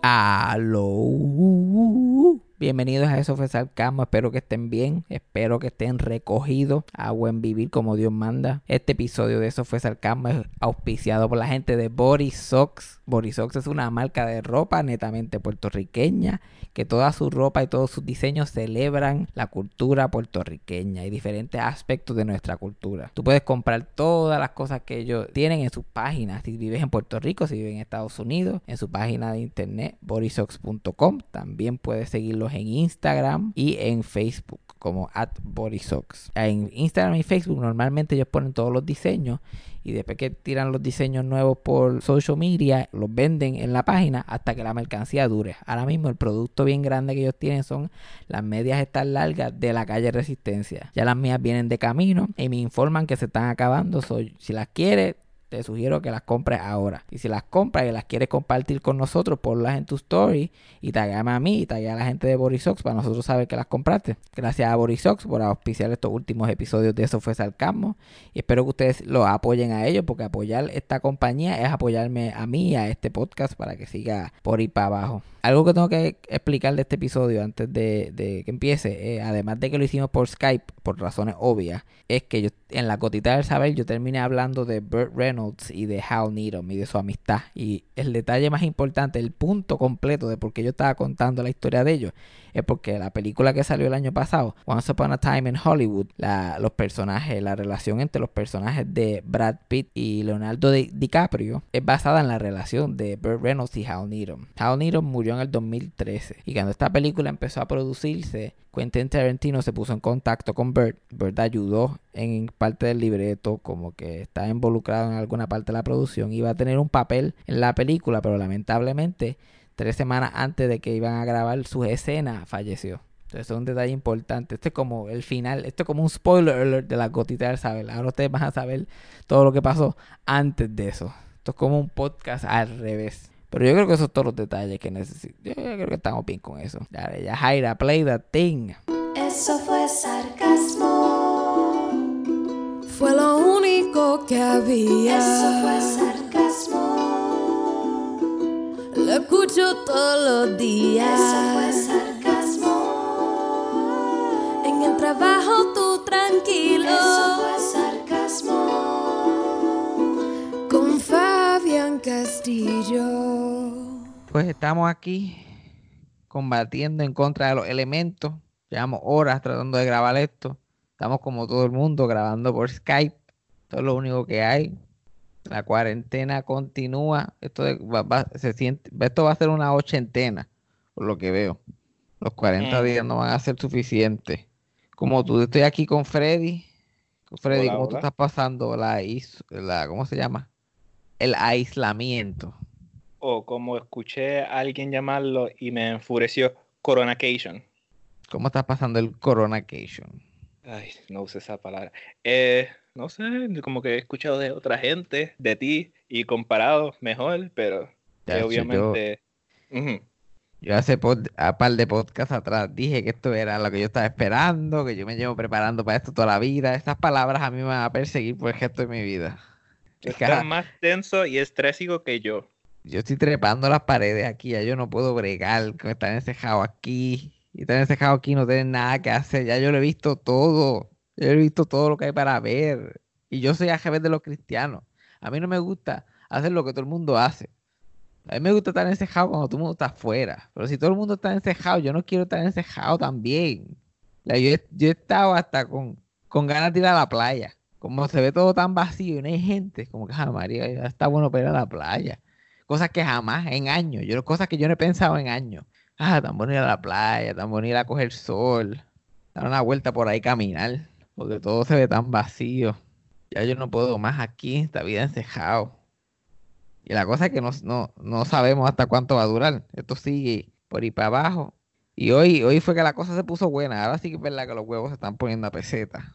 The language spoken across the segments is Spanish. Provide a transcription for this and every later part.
啊喽 Bienvenidos a Eso fue Sarcasmo. Espero que estén bien. Espero que estén recogidos a buen vivir como Dios manda. Este episodio de Eso fue Sarcasmo es auspiciado por la gente de Body Socks. Body Socks es una marca de ropa netamente puertorriqueña que toda su ropa y todos sus diseños celebran la cultura puertorriqueña y diferentes aspectos de nuestra cultura. Tú puedes comprar todas las cosas que ellos tienen en sus páginas. Si vives en Puerto Rico, si vives en Estados Unidos, en su página de internet bodysocks.com. También puedes seguirlos en Instagram y en Facebook como at bodysocks. En Instagram y Facebook normalmente ellos ponen todos los diseños y después que tiran los diseños nuevos por social media, los venden en la página hasta que la mercancía dure. Ahora mismo el producto bien grande que ellos tienen son las medias estas largas de la calle Resistencia. Ya las mías vienen de camino y me informan que se están acabando. si las quieres, te sugiero que las compres ahora. Y si las compras y las quieres compartir con nosotros, ponlas en tu story y tagueame a mí y a la gente de Borisox para nosotros saber que las compraste. Gracias a Borisox por auspiciar estos últimos episodios de Eso fue Sarcasmo. Y espero que ustedes lo apoyen a ellos porque apoyar esta compañía es apoyarme a mí a este podcast para que siga por ir para abajo. Algo que tengo que explicar de este episodio antes de, que empiece, eh, además de que lo hicimos por Skype, por razones obvias, es que yo en la cotita del saber yo terminé hablando de Burt Reynolds y de Hal Needham y de su amistad. Y el detalle más importante, el punto completo de por qué yo estaba contando la historia de ellos, es porque la película que salió el año pasado, Once Upon a Time in Hollywood, la, los personajes, la relación entre los personajes de Brad Pitt y Leonardo DiCaprio es basada en la relación de Burt Reynolds y Hal Needham. Hal Needham murió en el 2013 y cuando esta película empezó a producirse, Quentin Tarantino se puso en contacto con Burt. Burt ayudó en parte del libreto, como que estaba involucrado en alguna parte de la producción. Iba a tener un papel en la película, pero lamentablemente tres semanas antes de que iban a grabar sus escenas, falleció. Entonces es un detalle importante. Este es como el final, esto es como un spoiler alert de la gotita del saber. Ahora ustedes van a saber todo lo que pasó antes de eso. Esto es como un podcast al revés. Pero yo creo que esos son todos los detalles que necesito. Yo creo que estamos bien con eso. Dale, ya Jaira, play the thing. Eso fue sarcasmo. Fue lo único que había. Eso fue sarcasmo. Lo escucho todos los días. Eso fue sarcasmo. En el trabajo tú tranquilo. Eso fue sarcasmo. Con Fabián Castillo. Pues estamos aquí combatiendo en contra de los elementos. Llevamos horas tratando de grabar esto. Estamos como todo el mundo grabando por Skype. Esto es lo único que hay. La cuarentena continúa. Esto, va, se siente, esto va a ser una ochentena, por lo que veo. Los 40 días no van a ser suficientes. Como tú, estoy aquí con Freddy. Freddy, ¿cómo tú estás pasando la, la, ¿cómo se llama? El aislamiento. O como escuché a alguien llamarlo y me enfureció, Coronacation. ¿Cómo estás pasando el Coronacation? Ay, no use esa palabra. Eh, no sé, como que he escuchado de otra gente, de ti, y comparado mejor, pero obviamente... Yo, hace a par de podcasts atrás dije que esto era lo que yo estaba esperando, que yo me llevo preparando para esto toda la vida. Estas palabras a mí me van a perseguir por el resto de mi vida. Estás más tenso y estrésico que yo. Yo estoy trepando las paredes aquí, ya yo no puedo bregar con estar encejado aquí y estar encejado aquí no tener nada que hacer. Ya yo lo he visto todo. Yo he visto todo lo que hay para ver. Y yo soy AGB de los cristianos. A mí no me gusta hacer lo que todo el mundo hace. A mí me gusta estar encejado cuando todo el mundo está afuera. Pero si todo el mundo está encejado, yo no quiero estar encejado también. yo, he, yo, he, estado hasta con, con ganas de ir a la playa. Como se ve todo tan vacío y no hay gente, como que, ah, María, está bueno para ir a la playa. Cosas que jamás en años, yo, cosas que yo no he pensado en años. Ah, tan bonita la playa, tan bonita a coger sol, dar una vuelta por ahí caminar, porque todo se ve tan vacío. Ya yo no puedo más aquí, esta vida encejado. Y la cosa es que no, no, sabemos hasta cuánto va a durar. Esto sigue por ir para abajo. Y hoy, hoy fue que la cosa se puso buena. Ahora sí que es verdad que los huevos se están poniendo a peseta.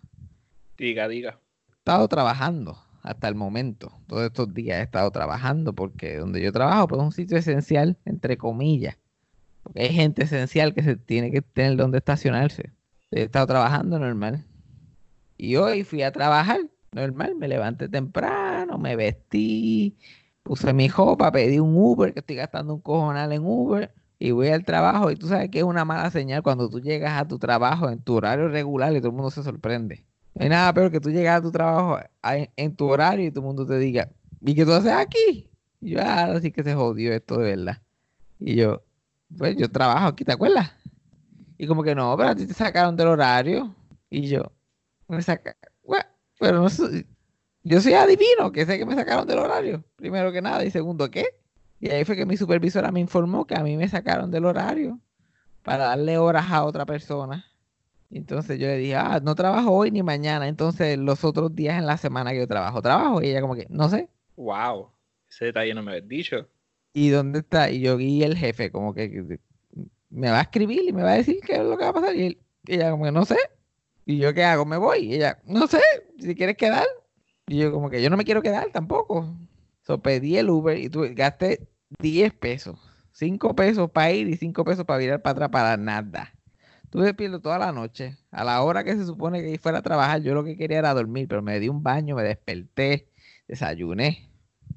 Diga, diga. He estado trabajando hasta el momento. Todos estos días he estado trabajando porque donde yo trabajo pues, es un sitio esencial, entre comillas. Porque hay gente esencial que se tiene que tener donde estacionarse. He estado trabajando normal. Y hoy fui a trabajar normal. Me levanté temprano, me vestí, puse mi ropa, pedí un Uber, que estoy gastando un cojonal en Uber, y voy al trabajo. Y tú sabes que es una mala señal cuando tú llegas a tu trabajo en tu horario regular y todo el mundo se sorprende. No hay nada peor que tú llegas a tu trabajo en tu horario y todo el mundo te diga, ¿y qué tú haces aquí? Y yo, ah, ahora que se jodió esto de verdad. Y yo, pues yo trabajo aquí, ¿te acuerdas? Y como que no, pero a ti te sacaron del horario. Y yo, me saca, pero no soy, yo soy adivino, que sé que me sacaron del horario, primero que nada, y segundo, ¿qué? Y ahí fue que mi supervisora me informó que a mí me sacaron del horario para darle horas a otra persona. Entonces yo le dije, ah, no trabajo hoy ni mañana, entonces los otros días en la semana que yo trabajo, trabajo. Y ella como que, no sé. Wow, ese detalle no me habías dicho. ¿Y dónde está? Y yo vi el jefe como que me va a escribir y me va a decir qué es lo que va a pasar. Y, ella como que, no sé. Y yo, ¿qué hago? Me voy. Y ella, no sé, si quieres quedar. Y yo como que yo no me quiero quedar tampoco. So pedí el Uber y tuve, gasté 10 pesos. 5 pesos para ir y 5 pesos para virar para atrás para nada. Tuve despierto toda la noche. A la hora que se supone que fuera a trabajar, yo lo que quería era dormir, pero me di un baño, me desperté, desayuné.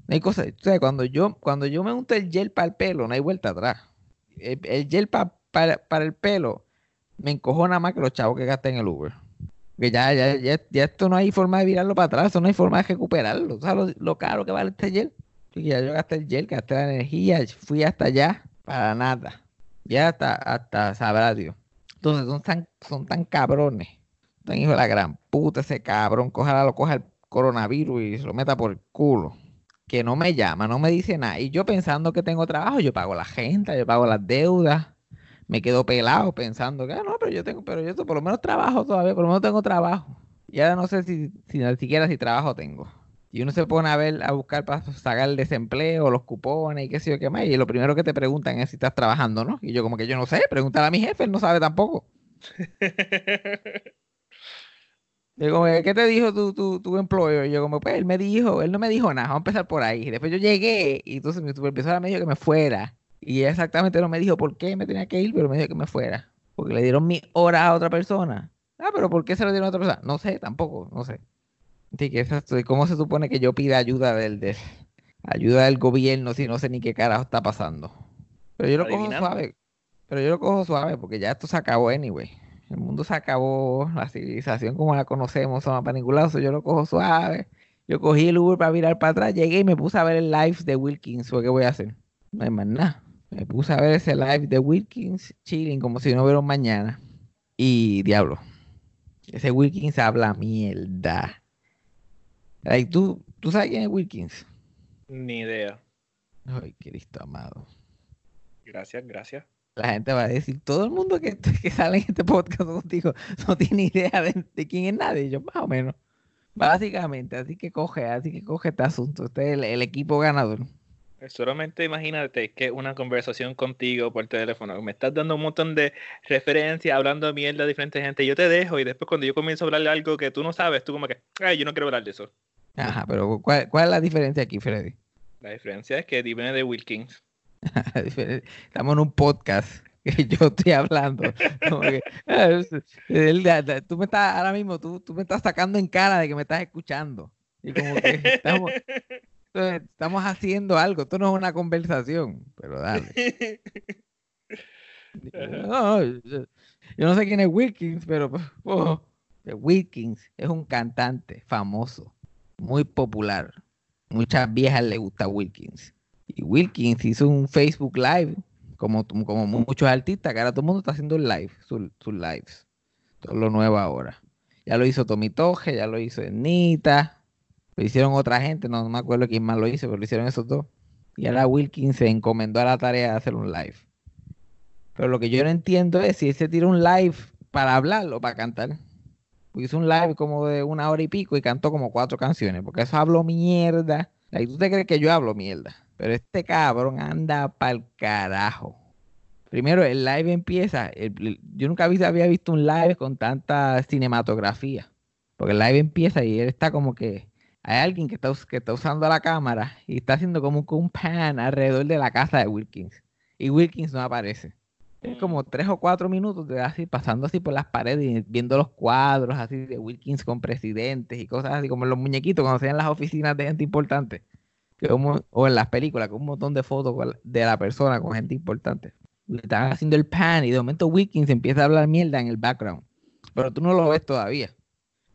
No hay cosa, o sea, cuando yo, cuando yo me unto el gel para el pelo, no hay vuelta atrás. El, gel para, para el pelo me encojona más que los chavos que gasté en el Uber. Que ya, ya, ya, ya, esto no hay forma de virarlo para atrás, no hay forma de recuperarlo. ¿Sabes lo, caro que vale este gel? ya yo gasté el gel, gasté la energía, fui hasta allá para nada. Ya hasta, hasta sabrá Dios. Entonces son tan, son tan cabrones. Tan hijo de la gran puta ese cabrón. Coja lo coja el coronavirus y se lo meta por el culo. Que no me llama, no me dice nada. Y yo pensando que tengo trabajo, yo pago la gente, yo pago las deudas me quedo pelado pensando que, ah, no, pero yo tengo, pero yo por lo menos trabajo todavía, por lo menos tengo trabajo. Y ahora no sé si, si ni siquiera si trabajo tengo. Y uno se pone a ver, a buscar para sacar el desempleo, los cupones y qué sé yo qué más. Y lo primero que te preguntan es si estás trabajando, ¿no? Y yo como que yo no sé, pregúntale a mi jefe, él no sabe tampoco. Yo como, ¿qué te dijo tu, tu, tu employer? yo como, pues él me dijo, él no me dijo nada, vamos a empezar por ahí. Y después yo llegué y entonces mi supervisora me dijo que me fuera. Y exactamente no me dijo por qué me tenía que ir, pero me dijo que me fuera. Porque le dieron mi hora a otra persona. Ah, pero ¿por qué se lo dieron a otra persona? No sé, tampoco, no sé. Así que ¿cómo se supone que yo pida ayuda del, ayuda del gobierno si no sé ni qué carajo está pasando? Pero yo lo cojo suave. Pero yo lo cojo suave porque ya esto se acabó anyway. El mundo se acabó, la civilización como la conocemos son para ningún lado, yo lo cojo suave. Yo cogí el Uber para mirar para atrás, llegué y me puse a ver el live de Wilkins. ¿Qué voy a hacer? No hay más nada. Me puse a ver ese live de Wilkins chilling como si no hubiera un mañana. Y diablo, ese Wilkins habla mierda. ¿tú, ¿Tú sabes quién es Wilkins? Ni idea. Ay, Cristo amado. Gracias, gracias. La gente va a decir, todo el mundo que, que sale en este podcast contigo no tiene idea de, quién es nadie. Yo, más o menos. Básicamente, así que coge, así que coge este asunto. Este es el equipo ganador. Solamente imagínate que una conversación contigo por teléfono, me estás dando un montón de referencias, hablando de mierda a diferentes gente, yo te dejo y después cuando yo comienzo a hablarle algo que tú no sabes, tú como que, ay, yo no quiero hablar de eso. Ajá, pero ¿cuál, es la diferencia aquí, Freddy? La diferencia es que viene de Wilkins. Estamos en un podcast que yo estoy hablando. Ah, tú me estás, ahora mismo, tú, tú me estás sacando en cara de que me estás escuchando. Y como que estamos, estamos haciendo algo, esto no es una conversación, pero dale. yo, no sé quién es Wilkins, pero oh, Wilkins es un cantante famoso, muy popular. Muchas viejas le gusta Wilkins. Y Wilkins hizo un Facebook Live, como, como muchos artistas, que ahora todo el mundo está haciendo live, sus lives. Todo lo nuevo ahora. Ya lo hizo Tommy Toje, ya lo hizo Nita, lo hicieron otra gente, no, me acuerdo quién más lo hizo, pero lo hicieron esos dos. Y ahora Wilkins se encomendó a la tarea de hacer un live. Pero lo que yo no entiendo es si él se tira un live para hablar o para cantar. hizo un live como de una hora y pico y cantó como cuatro canciones, porque eso hablo mierda. Y tú te crees que yo hablo mierda. Pero este cabrón anda pa'l carajo. Primero, el live empieza. yo nunca había visto un live con tanta cinematografía. Porque el live empieza y él está como que hay alguien que está, que está usando la cámara y está haciendo como un pan alrededor de la casa de Wilkins. Y Wilkins no aparece. Es como tres o cuatro minutos de así, pasando así por las paredes y viendo los cuadros así de Wilkins con presidentes y cosas así, como los muñequitos cuando se en las oficinas de gente importante. Que o en las películas, con un montón de fotos de la persona con gente importante. Le están haciendo el pan y de momento Wilkins empieza a hablar mierda en el background. Pero tú no lo ves todavía.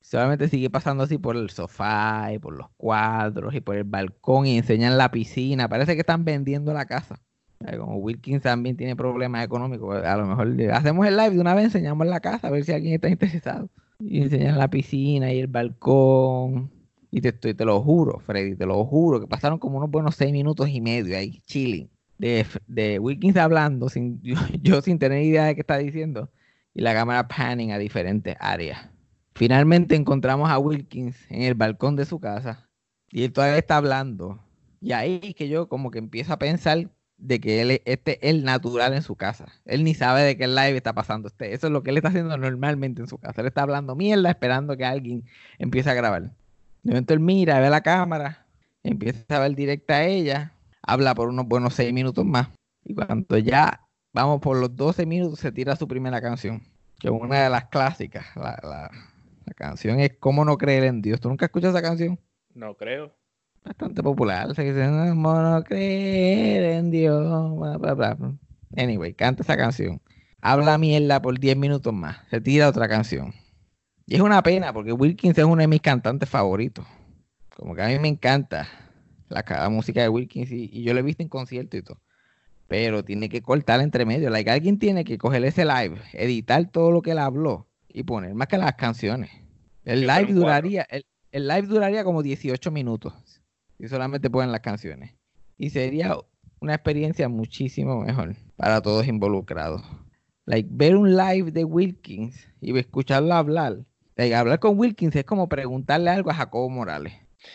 Solamente sigue pasando así por el sofá y por los cuadros y por el balcón y enseñan la piscina. Parece que están vendiendo la casa. Eh, Como Wilkins también tiene problemas económicos, a lo mejor hacemos el live de una vez, enseñamos la casa, a ver si alguien está interesado. Y enseñan la piscina y el balcón. Y te, estoy, te lo juro, Freddy, te lo juro, que pasaron como unos buenos seis minutos y medio ahí, chilling. De, de Wilkins hablando, sin, yo, yo sin tener idea de qué está diciendo. Y la cámara panning a diferentes áreas. Finalmente encontramos a Wilkins en el balcón de su casa. Y él todavía está hablando. Y ahí es que yo como que empiezo a pensar de que él es, este es el natural en su casa. Él ni sabe de qué live está pasando. Este, eso es lo que él está haciendo normalmente en su casa. Él está hablando mierda esperando que alguien empiece a grabar. De momento él mira, ve la cámara, empieza a ver directa a ella, habla por unos buenos seis minutos más. Y cuando ya vamos por los 12 minutos, se tira su primera canción, que es una de las clásicas. La, la- la canción es ¿Cómo no creer en Dios? ¿Tú nunca escuchas esa canción? No creo. Bastante popular. Se dice, ¿Cómo no creer en Dios? Bla, bla, bla. Anyway, canta esa canción. Habla mierda por 10 minutos más. Se tira otra canción. Y es una pena porque Wilkins es uno de mis cantantes favoritos. Como que a mí me encanta la, ca- la música de Wilkins y, y yo lo he visto en concierto y todo. Pero tiene que cortar entre medio. Like, alguien tiene que coger ese live, editar todo lo que él habló y poner más que las canciones. El live duraría, el, el live duraría como 18 minutos y solamente ponen las canciones. Y sería una experiencia muchísimo mejor para todos involucrados. Like, ver un live de Wilkins y escucharlo hablar. Like, hablar con Wilkins es como preguntarle algo a Jacobo Morales.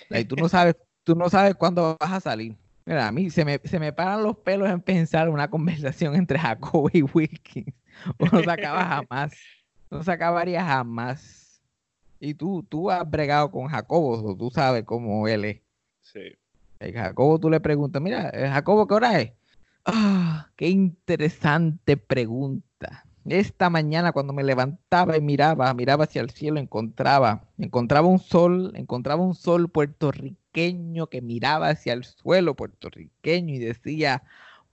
Like, tú no sabes, tú no sabes cuándo vas a salir. Mira, a mí se me, se me paran los pelos en pensar una conversación entre Jacobo y Wilkins. No se acaba jamás. No se acabaría jamás. Y tú, tú has bregado con Jacobo, o tú sabes cómo él es. Sí. El Jacobo, tú le preguntas, mira, eh, Jacobo, ¿qué hora es? Ah, qué interesante pregunta. Esta mañana cuando me levantaba y miraba, miraba hacia el cielo, encontraba, encontraba un sol, encontraba un sol puertorriqueño que miraba hacia el suelo puertorriqueño y decía,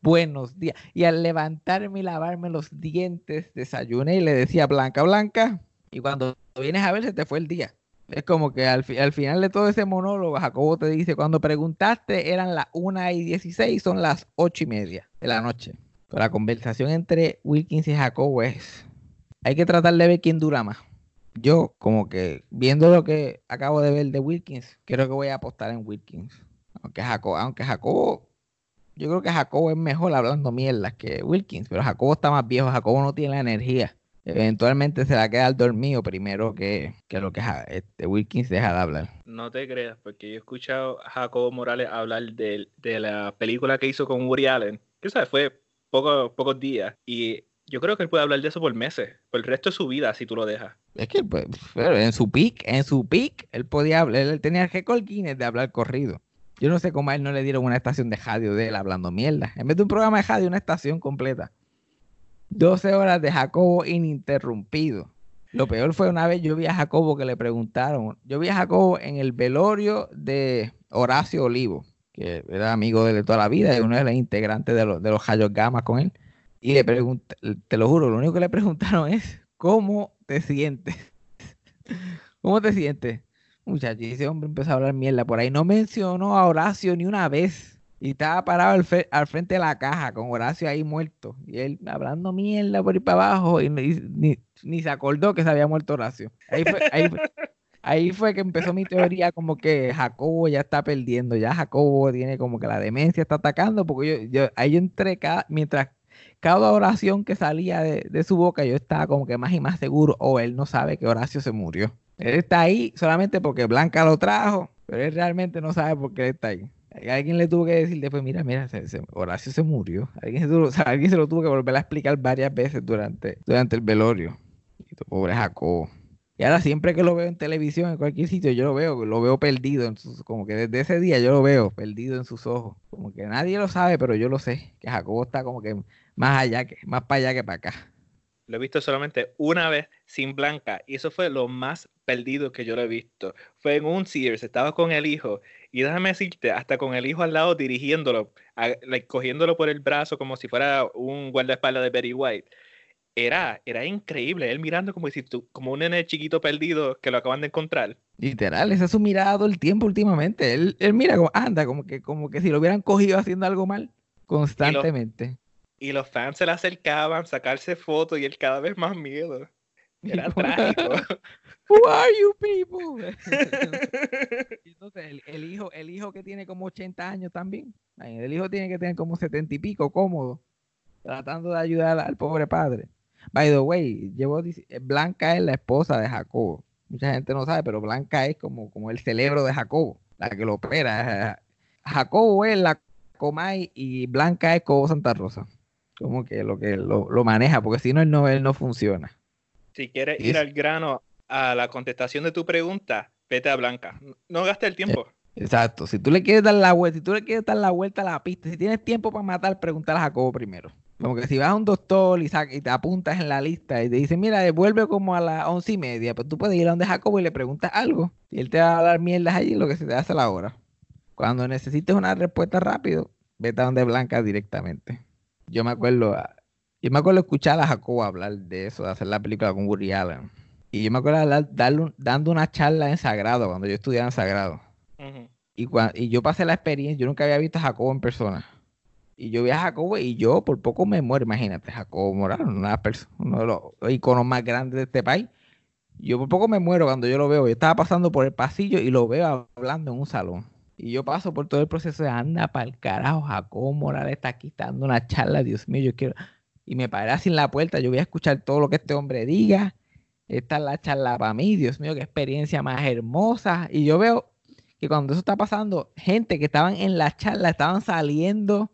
buenos días. Y al levantarme y lavarme los dientes, desayuné y le decía, Blanca, Blanca. Y cuando vienes a ver, se te fue el día. Es como que al, fi- al final de todo ese monólogo, Jacobo te dice, cuando preguntaste eran las 1 y 16, son las 8 y media de la noche. La conversación entre Wilkins y Jacobo es, hay que tratar de ver quién dura más. Yo, como que viendo lo que acabo de ver de Wilkins, creo que voy a apostar en Wilkins. Aunque Jacobo, aunque Jacobo, yo creo que Jacobo es mejor hablando mierdas que Wilkins, pero Jacobo está más viejo, Jacobo no tiene la energía. Eventualmente se va a quedar dormido primero que, que lo que este Wilkins deja de hablar. No te creas, porque yo he escuchado a Jacobo Morales hablar de, de la película que hizo con Woody Allen, que sabes, fue poco, pocos días, y yo creo que él puede hablar de eso por meses, por el resto de su vida, si tú lo dejas. Es que pues, en su pick, en su pick, él podía hablar, él tenía el récord Guinness de hablar corrido. Yo no sé cómo a él no le dieron una estación de radio de él hablando mierda. En vez de un programa de radio, una estación completa. 12 horas de Jacobo ininterrumpido. Lo peor fue una vez yo vi a Jacobo que le preguntaron. Yo vi a Jacobo en el velorio de Horacio Olivo, que era amigo de toda la vida y uno de los integrantes de los, de los Rayos Gamas con él. Y le pregunté, te lo juro, lo único que le preguntaron es, ¿cómo te sientes? ¿Cómo te sientes? Muchacho, y ese hombre empezó a hablar mierda por ahí. No mencionó a Horacio ni una vez. Y estaba parado al, al frente de la caja con Horacio ahí muerto. Y él hablando mierda por ahí para abajo. Y ni, ni- ni se acordó que se había muerto Horacio. Ahí fue, ahí, fue- ahí fue que empezó mi teoría como que Jacobo ya está perdiendo. Ya Jacobo tiene como que la demencia está atacando. Porque yo, yo ahí yo entré cada, mientras cada oración que salía de, su boca, yo estaba como que más y más seguro. O él no sabe que Horacio se murió. Él está ahí solamente porque Blanca lo trajo, pero él realmente no sabe por qué está ahí. Alguien le tuvo que decir después, mira, mira, se- Horacio se murió. Alguien se, o sea, alguien se lo tuvo que volver a explicar varias veces durante, durante el velorio. Pobre Jacobo. Y ahora siempre que lo veo en televisión, en cualquier sitio, yo lo veo, lo veo perdido, en sus, como que desde ese día yo lo veo perdido en sus ojos. Como que nadie lo sabe, pero yo lo sé, que Jacobo está como que más allá, que, más para allá que para acá. Lo he visto solamente una vez sin Blanca. Y eso fue lo más perdido que yo lo he visto. Fue en un Sears, estaba con el hijo. Y déjame decirte, hasta con el hijo al lado dirigiéndolo, cogiéndolo por el brazo como si fuera un guardaespaldas de Betty White. Era, era increíble, él mirando como si tú, como un nene chiquito perdido que lo acaban de encontrar. Literal, esa es su mirada todo el tiempo últimamente. Él, él mira como anda, como que, como que si lo hubieran cogido haciendo algo mal constantemente y los fans se le acercaban, sacarse fotos y él cada vez más miedo. Era trágico. Who are you people? Entonces, el, hijo, el hijo que tiene como 80 años también. El hijo tiene que tener como 70 y pico, cómodo, tratando de ayudar al pobre padre. By the way, llevo, Blanca es la esposa de Jacobo. Mucha gente no sabe, pero Blanca es como, como el cerebro de Jacobo, la que lo opera. Jacobo es la Comay y Blanca es Cobo Santa Rosa como que lo que lo, maneja, porque si no, él no, él no funciona. Si quieres ir al grano a la contestación de tu pregunta, vete a Blanca. No gastes el tiempo. Exacto. Si tú le quieres dar la vuelta, si tú le quieres dar la vuelta a la pista, si tienes tiempo para matar, pregúntale a Jacobo primero. Como que si vas a un doctor y, y te apuntas en la lista y te dice, mira, devuelve como a las once y media, pues tú puedes ir a donde Jacobo y le preguntas algo. Y él te va a dar mierdas allí lo que se te hace la hora. Cuando necesites una respuesta rápido, vete a donde Blanca directamente. Yo me acuerdo, yo me acuerdo escuchar a Jacobo hablar de eso, de hacer la película con Woody Allen. Y yo me acuerdo darle, dando una charla en Sagrado, cuando yo estudiaba en Sagrado. y, y yo pasé la experiencia, yo nunca había visto a Jacobo en persona. Y yo vi a Jacobo y yo por poco me muero, imagínate, Jacobo Morales, una uno de los iconos más grandes de este país. Yo por poco me muero cuando yo lo veo. Yo estaba pasando por el pasillo y lo veo hablando en un salón. Y yo paso por todo el proceso de anda para el carajo, Jacobo Morales está aquí dando una charla, Dios mío, yo quiero. Y me paré en la puerta, yo voy a escuchar todo lo que este hombre diga. Esta es la charla para mí, Dios mío, qué experiencia más hermosa. Y yo veo que cuando eso está pasando, gente que estaban en la charla estaban saliendo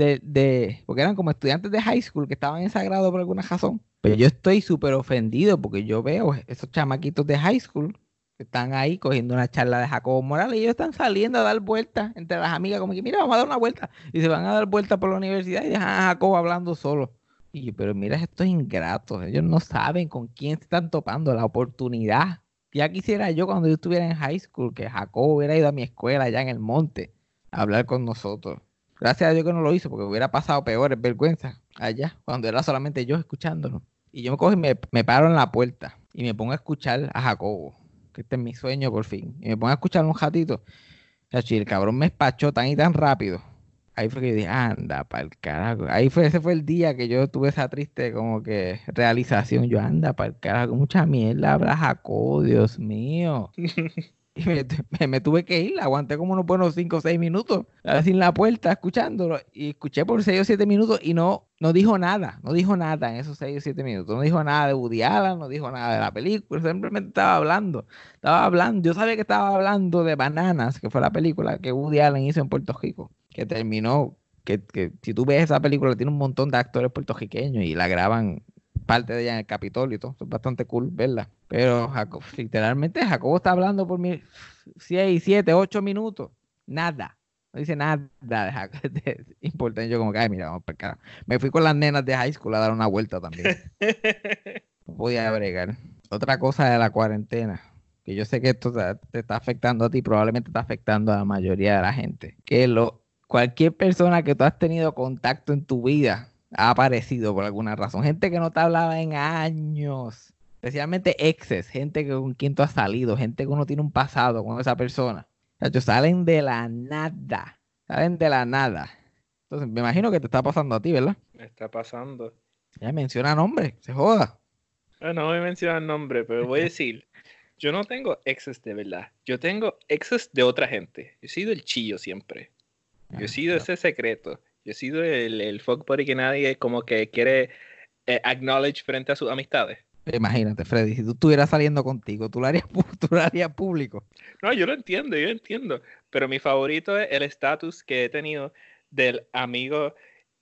de, de porque eran como estudiantes de high school que estaban en Sagrado por alguna razón. Pero yo estoy súper ofendido porque yo veo esos chamaquitos de high school están ahí cogiendo una charla de Jacobo Morales y ellos están saliendo a dar vueltas entre las amigas, como que mira, vamos a dar una vuelta. Y se van a dar vueltas por la universidad y dejan a Jacobo hablando solo. Y yo, pero mira estos ingratos, ellos no saben con quién se están topando la oportunidad. Ya quisiera yo cuando yo estuviera en high school que Jacobo hubiera ido a mi escuela allá en el monte a hablar con nosotros. Gracias a Dios que no lo hizo, porque hubiera pasado peores vergüenzas allá, cuando era solamente yo escuchándolo. Y yo me cojo y me, me paro en la puerta y me pongo a escuchar a Jacobo que este es mi sueño por fin. Y me pongo a escuchar un ratito. Y el cabrón me espachó tan y tan rápido. Ahí fue que yo dije, anda, para el carajo. Ahí fue, ese fue el día que yo tuve esa triste como que realización. Yo, anda, para el carajo, mucha mierda habla Jacob, Dios mío. Y me, tuve que ir, aguanté como unos buenos 5 o 6 minutos, sin la puerta, escuchándolo. Y escuché por 6 o 7 minutos y no, no dijo nada, no dijo nada en esos 6 o 7 minutos. No dijo nada de Woody Allen, no dijo nada de la película, simplemente estaba hablando. Estaba hablando, yo sabía que estaba hablando de Bananas, que fue la película que Woody Allen hizo en Puerto Rico, que terminó, que, que si tú ves esa película, tiene un montón de actores puertorriqueños y la graban parte de ella en el Capitolio y todo. Es bastante cool verla. Pero literalmente Jacobo está hablando por mí 6, 7, 8 minutos. Nada. No dice nada de, importante. Yo como que, ay, mira, vamos para acá. Me fui con las nenas de high school a dar una vuelta también. no podía bregar. Otra cosa de la cuarentena, que yo sé que esto te, está afectando a ti, probablemente está afectando a la mayoría de la gente. Que lo, cualquier persona que tú has tenido contacto en tu vida ha aparecido por alguna razón. Gente que no te hablaba en años. Especialmente exes, gente con quien tú has salido, gente que uno tiene un pasado con esa persona. Ellos salen de la nada. Salen de la nada. Entonces, me imagino que te está pasando a ti, ¿verdad? Me está pasando. Ya menciona nombre, se joda. No, no voy a mencionar nombre, pero voy a decir, yo no tengo exes de verdad. Yo tengo exes de otra gente. Yo he sido el chillo siempre. Yo he sido ese secreto. Yo he sido el, el fuck buddy que nadie como que quiere eh, acknowledge frente a sus amistades. Imagínate, Freddy, si tú estuvieras saliendo contigo, ¿tú lo, harías, tú lo harías público. No, yo lo entiendo, yo entiendo. Pero mi favorito es el estatus que he tenido del amigo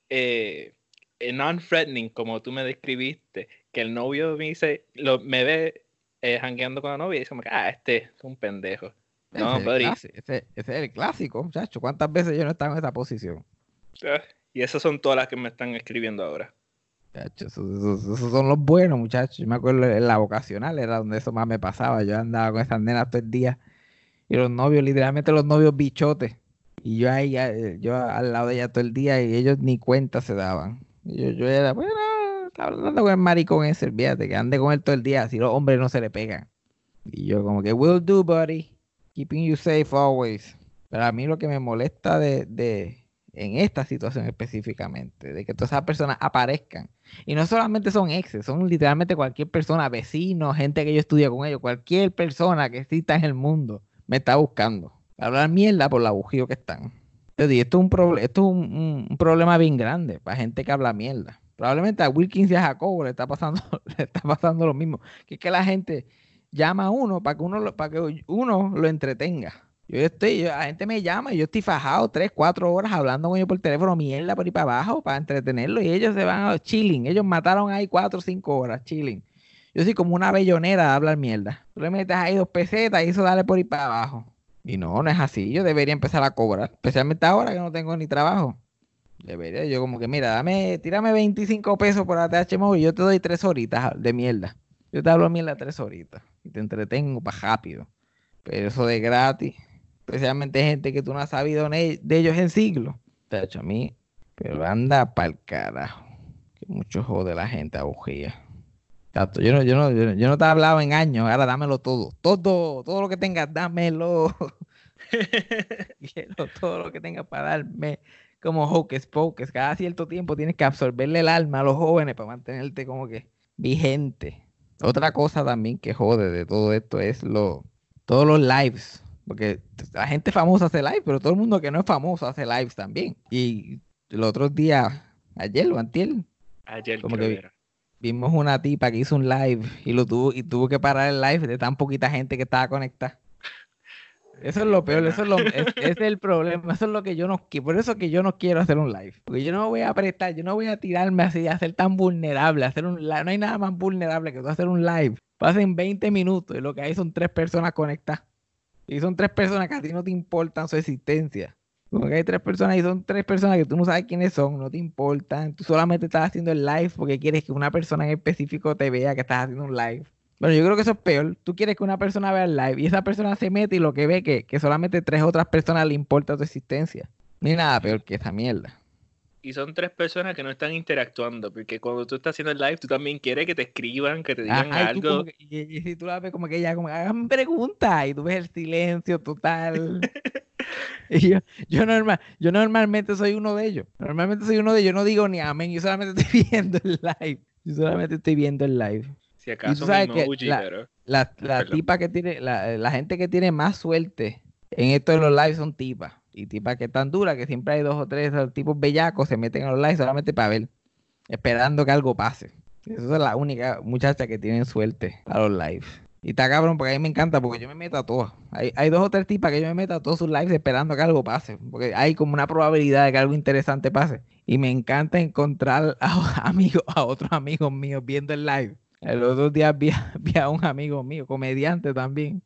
eh, eh, non-threatening, como tú me describiste, que el novio me dice, lo, me ve eh, con la novia y dice, ah, este es un pendejo. No, ese, ese, es el clásico, muchacho. ¿Cuántas veces yo no he estado en esa posición? Y esas son todas las que me están escribiendo ahora. Esos, esos- son los buenos, muchachos. Yo me acuerdo en la vocacional, era donde eso más me pasaba. Yo andaba con esas nenas todo el día. Y los novios, literalmente los novios bichotes. Y yo ahí, eh, yo al lado de ella todo el día y ellos ni cuenta se daban. Y yo, yo era, bueno, estaba hablando con el maricón ese, fíjate, que ande con él todo el día, así los hombres no se le pegan. Y yo como que, will do, buddy. Keeping you safe always. Pero a mí lo que me molesta de, en esta situación específicamente, de que todas esas personas aparezcan. Y no solamente son exes, son literalmente cualquier persona, vecinos, gente que yo estudio con ellos, cualquier persona que exista en el mundo me está buscando. Hablar mierda por la bujía que están. Digo, esto es un, esto es un, problema bien grande para gente que habla mierda. Probablemente a Wilkins y a Jacobo le está pasando, le está pasando lo mismo. Que es que la gente llama a uno para que uno para que uno lo entretenga. Yo estoy, yo- la gente me llama y yo estoy fajado tres, cuatro horas hablando con ellos por teléfono, mierda por ahí para abajo, para entretenerlos. Y ellos se van a chilling. Ellos mataron ahí cuatro cinco horas, chilling. Yo soy como una bellonera de hablar mierda. Tú le metes ahí dos pesetas y eso dale por ahí para abajo. Y no, no es así. Yo debería empezar a cobrar. Especialmente ahora que no tengo ni trabajo. Debería yo como que, mira, dame, tírame 25 pesos por ATH móvil y yo te doy tres horitas de mierda. Yo te hablo mierda tres horitas y te entretengo para rápido. Pero eso de gratis, especialmente gente que tú no has sabido de ellos en siglos. Te ha hecho a mí, pero anda pa'l carajo. Que mucho jode la gente a bujía. Yo no, yo no, yo no, yo no te he hablado en años, ahora dámelo todo. Todo, todo lo que tengas, dámelo. Quiero todo lo que tengas para darme. Como hocus pocus. Cada cierto tiempo tienes que absorberle el alma a los jóvenes para mantenerte como que vigente. Otra cosa también que jode de todo esto es lo, todos los lives. Porque la gente famosa hace live, pero todo el mundo que no es famoso hace lives también. Y los otros días, ayer o antier, Ayer Como que era. vimos una tipa que hizo un live y lo tuvo y tuvo que parar el live de tan poquita gente que estaba conectada. Eso es lo peor, eso es, lo, es, es el problema, eso es lo que yo no quiero, por eso que yo no quiero hacer un live, porque yo no voy a prestar, yo no voy a tirarme así, a ser tan vulnerable, hacer un live, no hay nada más vulnerable que tú hacer un live, pasen 20 minutos y lo que hay son tres personas conectadas, y son tres personas que a ti no te importan su existencia, como que hay tres personas y son tres personas que tú no sabes quiénes son, no te importan, tú solamente estás haciendo el live porque quieres que una persona en específico te vea que estás haciendo un live. Bueno, yo creo que eso es peor. Tú quieres que una persona vea el live y esa persona se mete y lo que ve que, que solamente tres otras personas le importa tu existencia. Ni nada peor que esa mierda. Y son tres personas que no están interactuando, porque cuando tú estás haciendo el live, tú también quieres que te escriban, que te digan Ajá, algo. que- y, si tú la ves como que ella como hagan preguntas y tú ves el silencio total. Y yo, yo, normal, yo normalmente soy uno de ellos. Normalmente soy uno de ellos. Yo no digo ni amén. Yo solamente estoy viendo el live. Yo solamente estoy viendo el live. Si acaso que emoji, la- pero La, la tipa que tiene, la, la gente que tiene más suerte en esto de los lives son tipas. Y tipas que están duras, que siempre hay dos o tres tipos bellacos, se meten a los lives solamente para ver, esperando que algo pase. Esa es la única muchacha que tienen suerte a los lives. Y está cabrón, porque a mí me encanta, porque yo me meto a todas. Hay, hay dos o tres tipas que yo me meto a todos sus lives esperando que algo pase. Porque hay como una probabilidad de que algo interesante pase. Y me encanta encontrar a, amigos, a otros amigos míos viendo el live. El otro día vi, a- vi a un amigo mío, comediante también,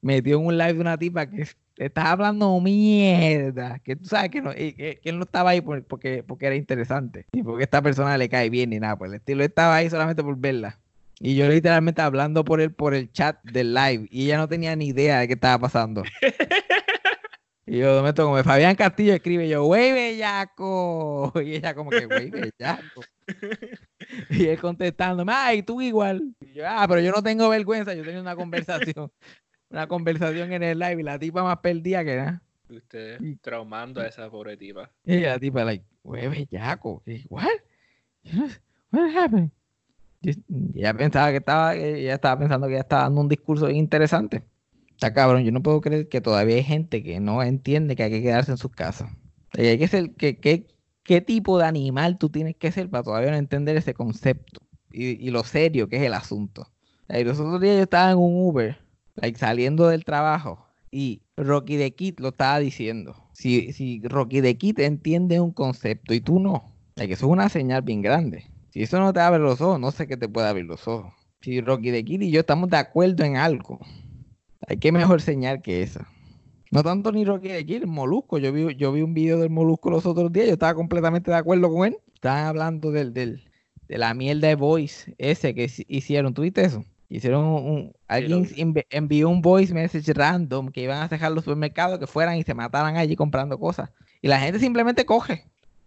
metió en un live de una tipa que es- estaba hablando mierda, que tú sabes que, no, que, que él no estaba ahí por- porque, porque era interesante, y porque esta persona le cae bien ni nada, por el estilo, estaba ahí solamente por verla. Y yo literalmente hablando por él por el chat del live, y ella no tenía ni idea de qué estaba pasando. Y yo me toco, como Fabián Castillo escribe yo, güey bellaco. Y ella como que, güey bellaco. Y él contestándome, ay, tú igual. Y yo, ah, pero yo no tengo vergüenza. Yo tenía una conversación, una conversación en el live y la tipa más perdida que nada. ustedes Y- traumando a esa pobre tipa. Y la tipa, like, güey bellaco. Y, what? What happened? Ella pensaba que estaba, ella estaba pensando que ella estaba dando un discurso interesante. Está cabrón, yo no puedo creer que todavía hay gente que no entiende que hay que quedarse en sus casas. Y hay que ser, que, que- ¿qué tipo de animal tú tienes que ser para todavía no entender ese concepto? Y, y lo serio que es el asunto. Y los otros días yo estaba en un Uber, saliendo del trabajo, y Rocky the Kid lo estaba diciendo. Si, si Rocky the Kid entiende un concepto y tú no, like, eso es una señal bien grande. Si eso no te abre los ojos, no sé qué te puede abrir los ojos. Si Rocky the Kid y yo estamos de acuerdo en algo, hay que mejor señal que esa. No tanto ni Rocky de Kid, el Molusco. Yo vi, yo vi un video del Molusco los otros días, yo estaba completamente de acuerdo con él. Estaban hablando del, del, de la mierda de voice ese que hici- hicieron. ¿Tuviste eso? Hicieron un, alguien vi. envi- envió un voice message random que iban a dejar los supermercados que fueran y se mataran allí comprando cosas. Y la gente simplemente coge.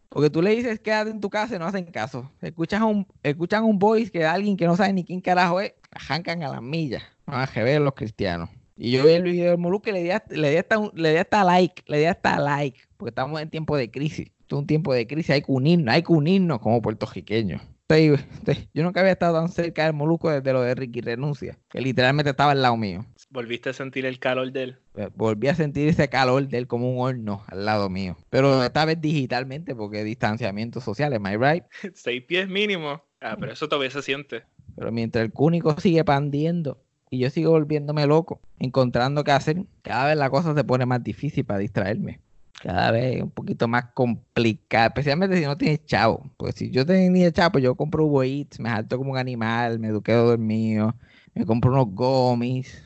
Porque tú le dices quédate en tu casa y no hacen caso. Escuchas un, escuchan un voice que alguien que no sabe ni quién carajo es, arrancan a las millas. Van a ver los cristianos. Y yo vi el video del Moluque le di, hasta, le, di hasta le di hasta like, le di hasta like, porque estamos en tiempo de crisis. Esto es un tiempo de crisis, hay que unirnos, hay que unirnos como puertorriqueños. Estoy- estoy- yo nunca había estado tan cerca del Moluco desde lo de Ricky Renuncia, que literalmente estaba al lado mío. Volviste a sentir el calor de él. Eh, Volví a sentir ese calor de él como un horno al lado mío. Pero esta vez digitalmente, porque distanciamiento social, ¿am I right? Seis pies mínimo. Ah, pero eso todavía se siente. Pero mientras el cúnico sigue pandiendo y yo sigo volviéndome loco, encontrando qué hacer, cada vez la cosa se pone más difícil para distraerme. Cada vez un poquito más complicada, especialmente si no tienes chavo. Pues si yo tenía chavo, pues yo compro Uber Eats, me salto como un animal, me eduqué dormido, me compro unos gomis.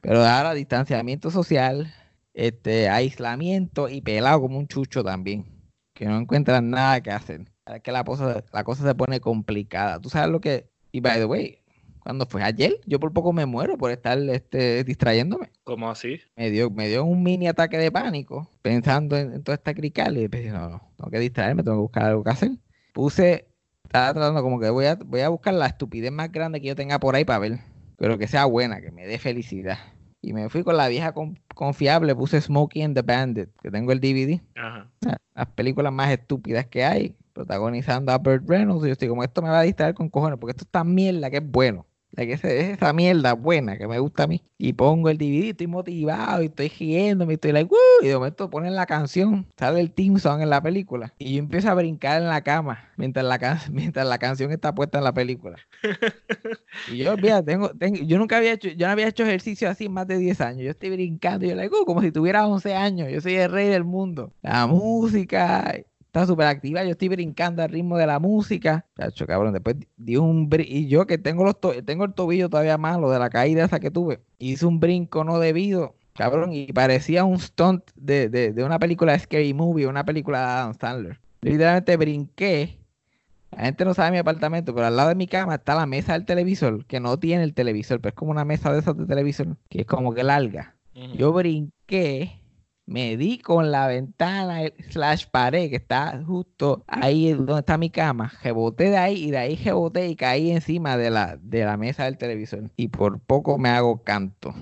Pero ahora distanciamiento social, este, aislamiento y pelado como un chucho también. Que no encuentran nada que hacer. Es que la cosa, la cosa se pone complicada. Tú sabes lo que. Y by the way, cuando fue ayer, yo por poco me muero por estar este, distrayéndome. ¿Cómo así? Me dio, me dio un mini ataque de pánico pensando en, en toda esta crical y pensé, no, no, tengo que distraerme, tengo que buscar algo que hacer. Puse, estaba tratando como que voy a, voy a buscar la estupidez más grande que yo tenga por ahí para ver, pero que sea buena, que me dé felicidad. Y me fui con la vieja con- confiable, puse Smokey and the Bandit, que tengo el DVD Ajá. las películas más estúpidas que hay, protagonizando a Burt Reynolds. Y yo estoy como, esto me va a distraer con cojones, porque esto es tan mierda que es bueno. La que es esa mierda buena que me gusta a mí. Y pongo el DVD, estoy motivado y estoy riéndome, y estoy like, ¡Woo! Y de momento ponen la canción, sale el team song en la película. Y yo empiezo a brincar en la cama mientras la, can- mientras la canción está puesta en la película. Y yo, mira, tengo, tengo- yo nunca había hecho, yo no había hecho ejercicio así en más de 10 años. Yo estoy brincando, y yo like, "Uh", como si tuviera 11 años. Yo soy el rey del mundo. La música está súper activa. Yo estoy brincando al ritmo de la música. Chacho, cabrón, después di un y yo que tengo los to- tengo el tobillo todavía malo de la caída esa que tuve. Hice un brinco no debido. Cabrón, y parecía un stunt de, de, de una película de Scary Movie, una película de Adam Sandler. Literalmente brinqué la gente no sabe mi apartamento, pero al lado de mi cama está la mesa del televisor, que no tiene el televisor, pero es como una mesa de esas de televisor, que es como que larga. Yo brinqué, me di con la ventana slash pared que está justo ahí donde está mi cama, reboté de ahí y de ahí reboté y caí encima de la, de la mesa del televisor. Y por poco me hago canto.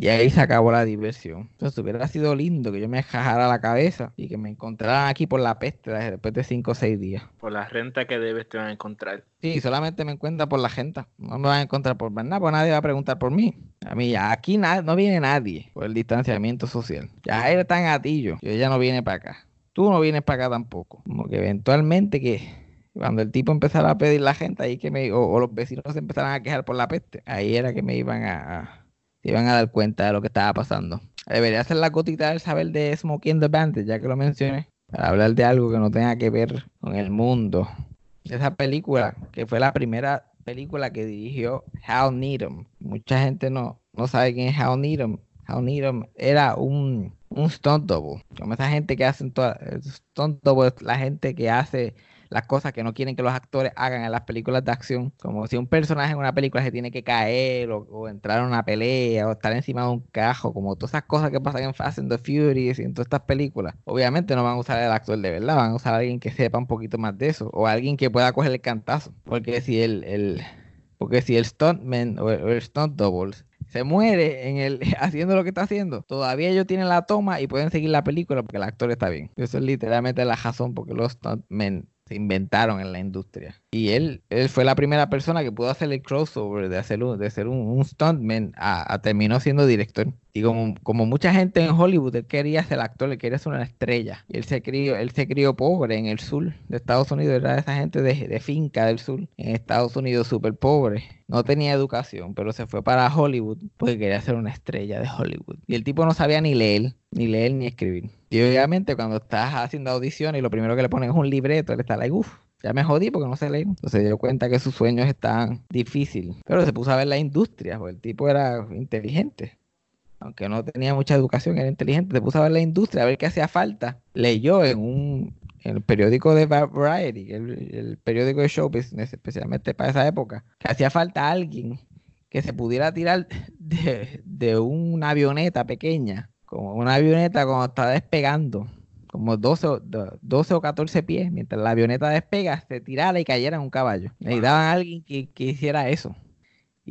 Y ahí se acabó la diversión. Entonces hubiera sido lindo que yo me jajara la cabeza y que me encontraran aquí por la peste después de 5 o 6 días. Por la renta que debes te van a encontrar. Sí, solamente me encuentran por la gente. No me van a encontrar por nada, porque nadie va a preguntar por mí. A mí, ya aquí no viene nadie por el distanciamiento social. Ya está en gatillo. Yo ya no viene para acá. Tú no vienes para acá tampoco. Como que eventualmente que cuando el tipo empezara a pedir la gente, ahí que me, o, o los vecinos se empezaran a quejar por la peste, ahí era que me iban a, se iban a dar cuenta de lo que estaba pasando. Debería hacer la gotita del saber de Smokey and the Bandit, ya que lo mencioné, para hablar de algo que no tenga que ver con el mundo esa película, que fue la primera película que dirigió Hal Needham. Mucha gente no, no sabe quién es Hal Needham. Hal Needham era un, un stunt. Como esa gente que el stunt double la gente que hace las cosas que no quieren que los actores hagan en las películas de acción. Como si un personaje en una película se tiene que caer o, entrar en una pelea o estar encima de un cajo, como todas esas cosas que pasan en Fast and the Furious y en todas estas películas. Obviamente no van a usar el actor de verdad, van a usar a alguien que sepa un poquito más de eso o alguien que pueda coger el cantazo. Porque si el, el porque si el stuntman o el, o el stunt double se muere en el haciendo lo que está haciendo, todavía ellos tienen la toma y pueden seguir la película porque el actor está bien. Eso es literalmente la razón porque los stuntmen se inventaron en la industria. Y él, él fue la primera persona que pudo hacer el crossover de, hacer un- de ser un, un stuntman a, a terminó siendo director. Y como, como mucha gente en Hollywood, él quería ser actor, él quería ser una estrella. Y él se crió, él se crió pobre en el sur de Estados Unidos, era esa gente de, de finca del sur, en Estados Unidos súper pobre. No tenía educación, pero se fue para Hollywood porque quería ser una estrella de Hollywood. Y el tipo no sabía ni leer, ni leer ni escribir. Y obviamente cuando estás haciendo audiciones y lo primero que le ponen es un libreto, él está like, uff, ya me jodí porque no sé leer. Entonces se dio cuenta que sus sueños estaban difíciles. Pero se puso a ver la industria, porque el tipo era inteligente. Aunque no tenía mucha educación, era inteligente. Se puso a ver la industria, a ver qué hacía falta. Leyó en un en el periódico de Variety, el, el periódico de show business, especialmente para esa época, que hacía falta alguien que se pudiera tirar de, de una avioneta pequeña, como una avioneta cuando está despegando, como 12, o- do- 12 o 14 pies, mientras la avioneta despega, se tirara y cayera en un caballo. Necesitaban a alguien que, que hiciera eso.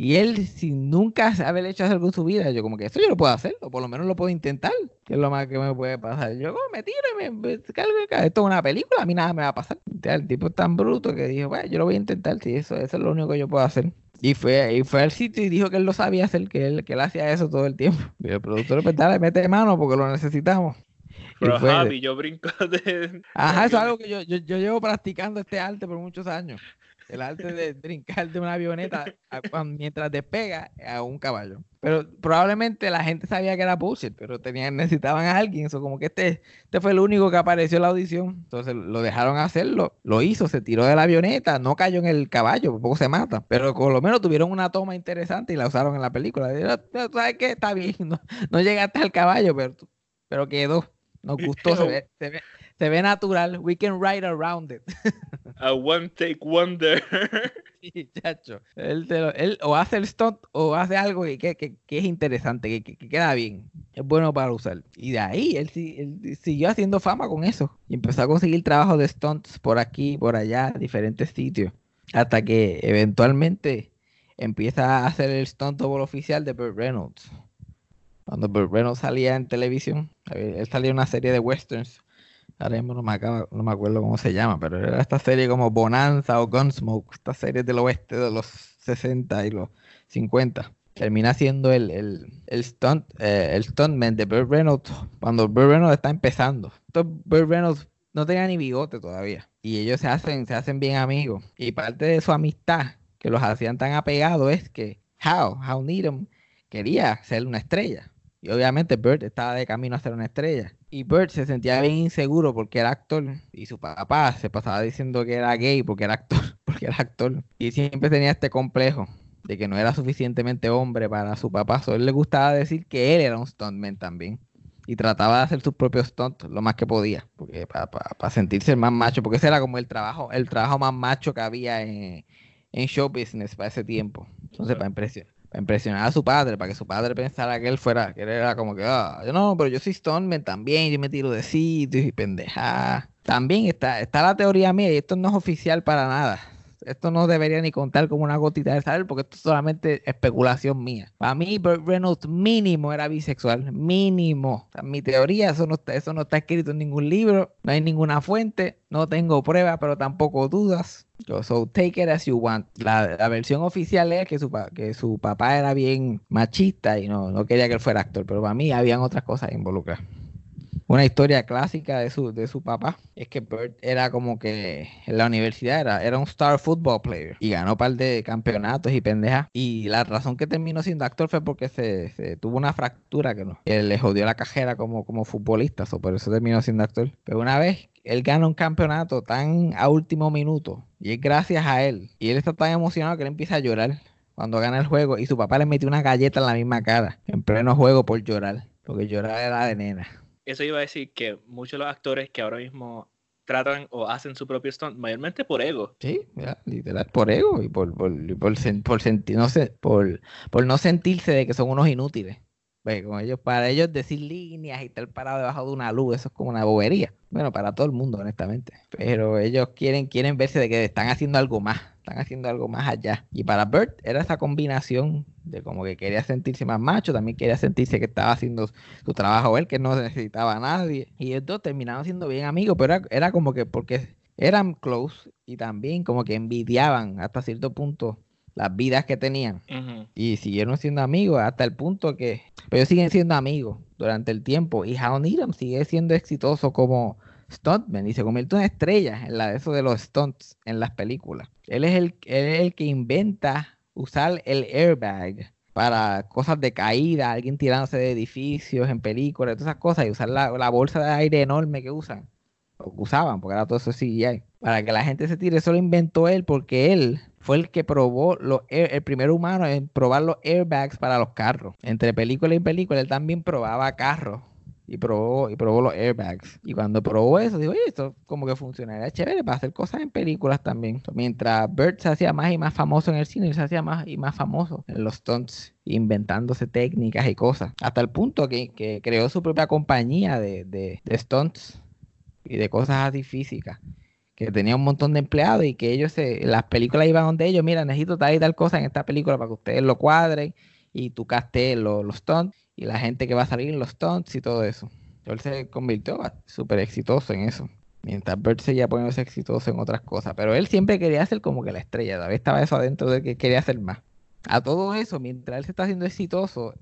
Y él, sin nunca haber hecho algo en su vida, yo como que eso yo lo puedo hacer, o por lo menos lo puedo intentar, que es lo más que me puede pasar. Yo oh, me tiro, me, me cargo esto es una película, a mí nada me va a pasar. El tipo es tan bruto que dijo, bueno, yo lo voy a intentar, sí, eso, eso es lo único que yo puedo hacer. Y fue, y fue al sitio y dijo que él lo sabía hacer, que él, que él hacía eso todo el tiempo. Y el productor, pues dale, mete mano porque lo necesitamos. Pero Javi, yo brinco de. Ajá, eso es algo que yo, yo, yo llevo practicando este arte por muchos años. El arte de brincar de una avioneta a mientras despega a un caballo. Pero probablemente la gente sabía que era bullshit, pero tenían, necesitaban a alguien. Eso como que este, este fue el único que apareció en la audición. Entonces lo dejaron hacerlo, lo hizo, se tiró de la avioneta, no cayó en el caballo, por poco se mata. Pero por lo menos tuvieron una toma interesante y la usaron en la película. Dijeron, "No, ¿Sabes qué? Está bien, no, no llegaste al caballo, pero, pero quedó. Nos gustó, se ve, se ve, se ve natural. We can ride around it. A one take wonder. Sí, chacho. Él, te lo- él o hace el stunt o hace algo que, que- que- es interesante, que, que- que queda bien. Es bueno para usar. Y de ahí él, él siguió haciendo fama con eso. Y empezó a conseguir trabajo de stunts por aquí, por allá, diferentes sitios. Hasta que eventualmente empieza a hacer el stunt double oficial de Burt Reynolds. Cuando Burt Reynolds salía en televisión, eh, él salía en una serie de westerns. Ahora no me, acaba- no me acuerdo cómo se llama, pero era esta serie como Bonanza o Gunsmoke, estas series del oeste de los 60 y los 50. Termina siendo el, el, el stunt, eh, el stuntman de Burt Reynolds cuando Burt Reynolds está empezando. Entonces, Burt Reynolds no tenía ni bigote todavía. Y ellos se hacen, se hacen bien amigos. Y parte de su amistad que los hacían tan apegados es que How, How Needham quería ser una estrella. Y obviamente Burt estaba de camino a ser una estrella. Y Burt se sentía bien inseguro porque era actor. Y su papá se pasaba diciendo que era gay porque era actor. Porque era actor. Y siempre tenía este complejo de que no era suficientemente hombre para su papá. So, a él le gustaba decir que él era un stuntman también. Y trataba de hacer sus propios stunts lo más que podía. Porque para sentirse el más macho. Porque ese era como el trabajo, el trabajo más macho que había en, en show business para ese tiempo. Entonces, para impresionar para impresionar a su padre, para que su padre pensara que él fuera, que él era como que, ah, yo no, pero yo soy Stoneman también, yo me tiro de sitios y pendeja. También está, está la teoría mía y esto no es oficial para nada. Esto no debería ni contar como una gotita de sal porque esto es solamente especulación mía. Para mí, Burt Reynolds mínimo era bisexual. Mínimo. Mi teoría, eso no, está, eso no está escrito en ningún libro, no hay ninguna fuente, no tengo pruebas, pero tampoco dudas. So, take it as you want. La, versión oficial es que su, que su papá era bien machista y no, no quería que él fuera actor, pero para mí habían otras cosas involucradas. Una historia clásica de su, de su papá es que Burt era como que en la universidad era, era un star football player y ganó un par de campeonatos y pendejas. Y la razón que terminó siendo actor fue porque se, se tuvo una fractura que, no, que le jodió la cajera como, como futbolista, so por eso terminó siendo actor. Pero una vez él gana un campeonato tan a último minuto y es gracias a él. Y él está tan emocionado que él empieza a llorar cuando gana el juego y su papá le metió una galleta en la misma cara en pleno juego por llorar, porque llorar era de nena. Eso iba a decir que muchos de los actores que ahora mismo tratan o hacen su propio stunt, mayormente por ego. Sí, ya, literal, por ego y por, por, por, sen- por sentir, no sé, por, por no sentirse de que son unos inútiles. Como ellos, para ellos decir líneas y estar parado debajo de una luz, eso es como una bobería. Bueno, para todo el mundo, honestamente. Pero ellos quieren, quieren verse de que están haciendo algo más, están haciendo algo más allá. Y para Bert era esa combinación de como que quería sentirse más macho, también quería sentirse que estaba haciendo su trabajo él, que no necesitaba a nadie. Y ellos dos terminaron siendo bien amigos, pero era como que porque eran close y también como que envidiaban hasta cierto punto las vidas que tenían. Y siguieron siendo amigos hasta el punto que. Pero ellos siguen siendo amigos durante el tiempo. Y Hal Needham sigue siendo exitoso como stuntman y se convierte en estrella en la de eso de los stunts en las películas. Él es el, él es el que inventa usar el airbag para cosas de caída, alguien tirándose de edificios en películas, todas esas cosas, y usar la, la bolsa de aire enorme que usan, o que usaban, porque era todo eso CGI, para que la gente se tire. Eso lo inventó él porque él fue el que probó los air- el primer humano en probar los airbags para los carros. Entre película y película, él también probaba carros y probó, y probó los airbags. Y cuando probó eso, dijo, oye, esto como que funcionaría chévere para hacer cosas en películas también. Mientras Bert se hacía más y más famoso en el cine, él se hacía más y más famoso en los stunts, inventándose técnicas y cosas. Hasta el punto que, creó su propia compañía de, de stunts y de cosas así físicas que tenía un montón de empleados y que ellos, se, las películas iban donde ellos, mira, necesito tal y tal cosa en esta película para que ustedes lo cuadren y tú castes los, los stunts y la gente que va a salir en los stunts y todo eso. Él se convirtió súper exitoso en eso. Mientras Bert seguía poniéndose exitoso en otras cosas. Pero él siempre quería ser como que la estrella. Todavía estaba eso adentro de que quería hacer más. A todo eso, mientras él se está haciendo exitoso,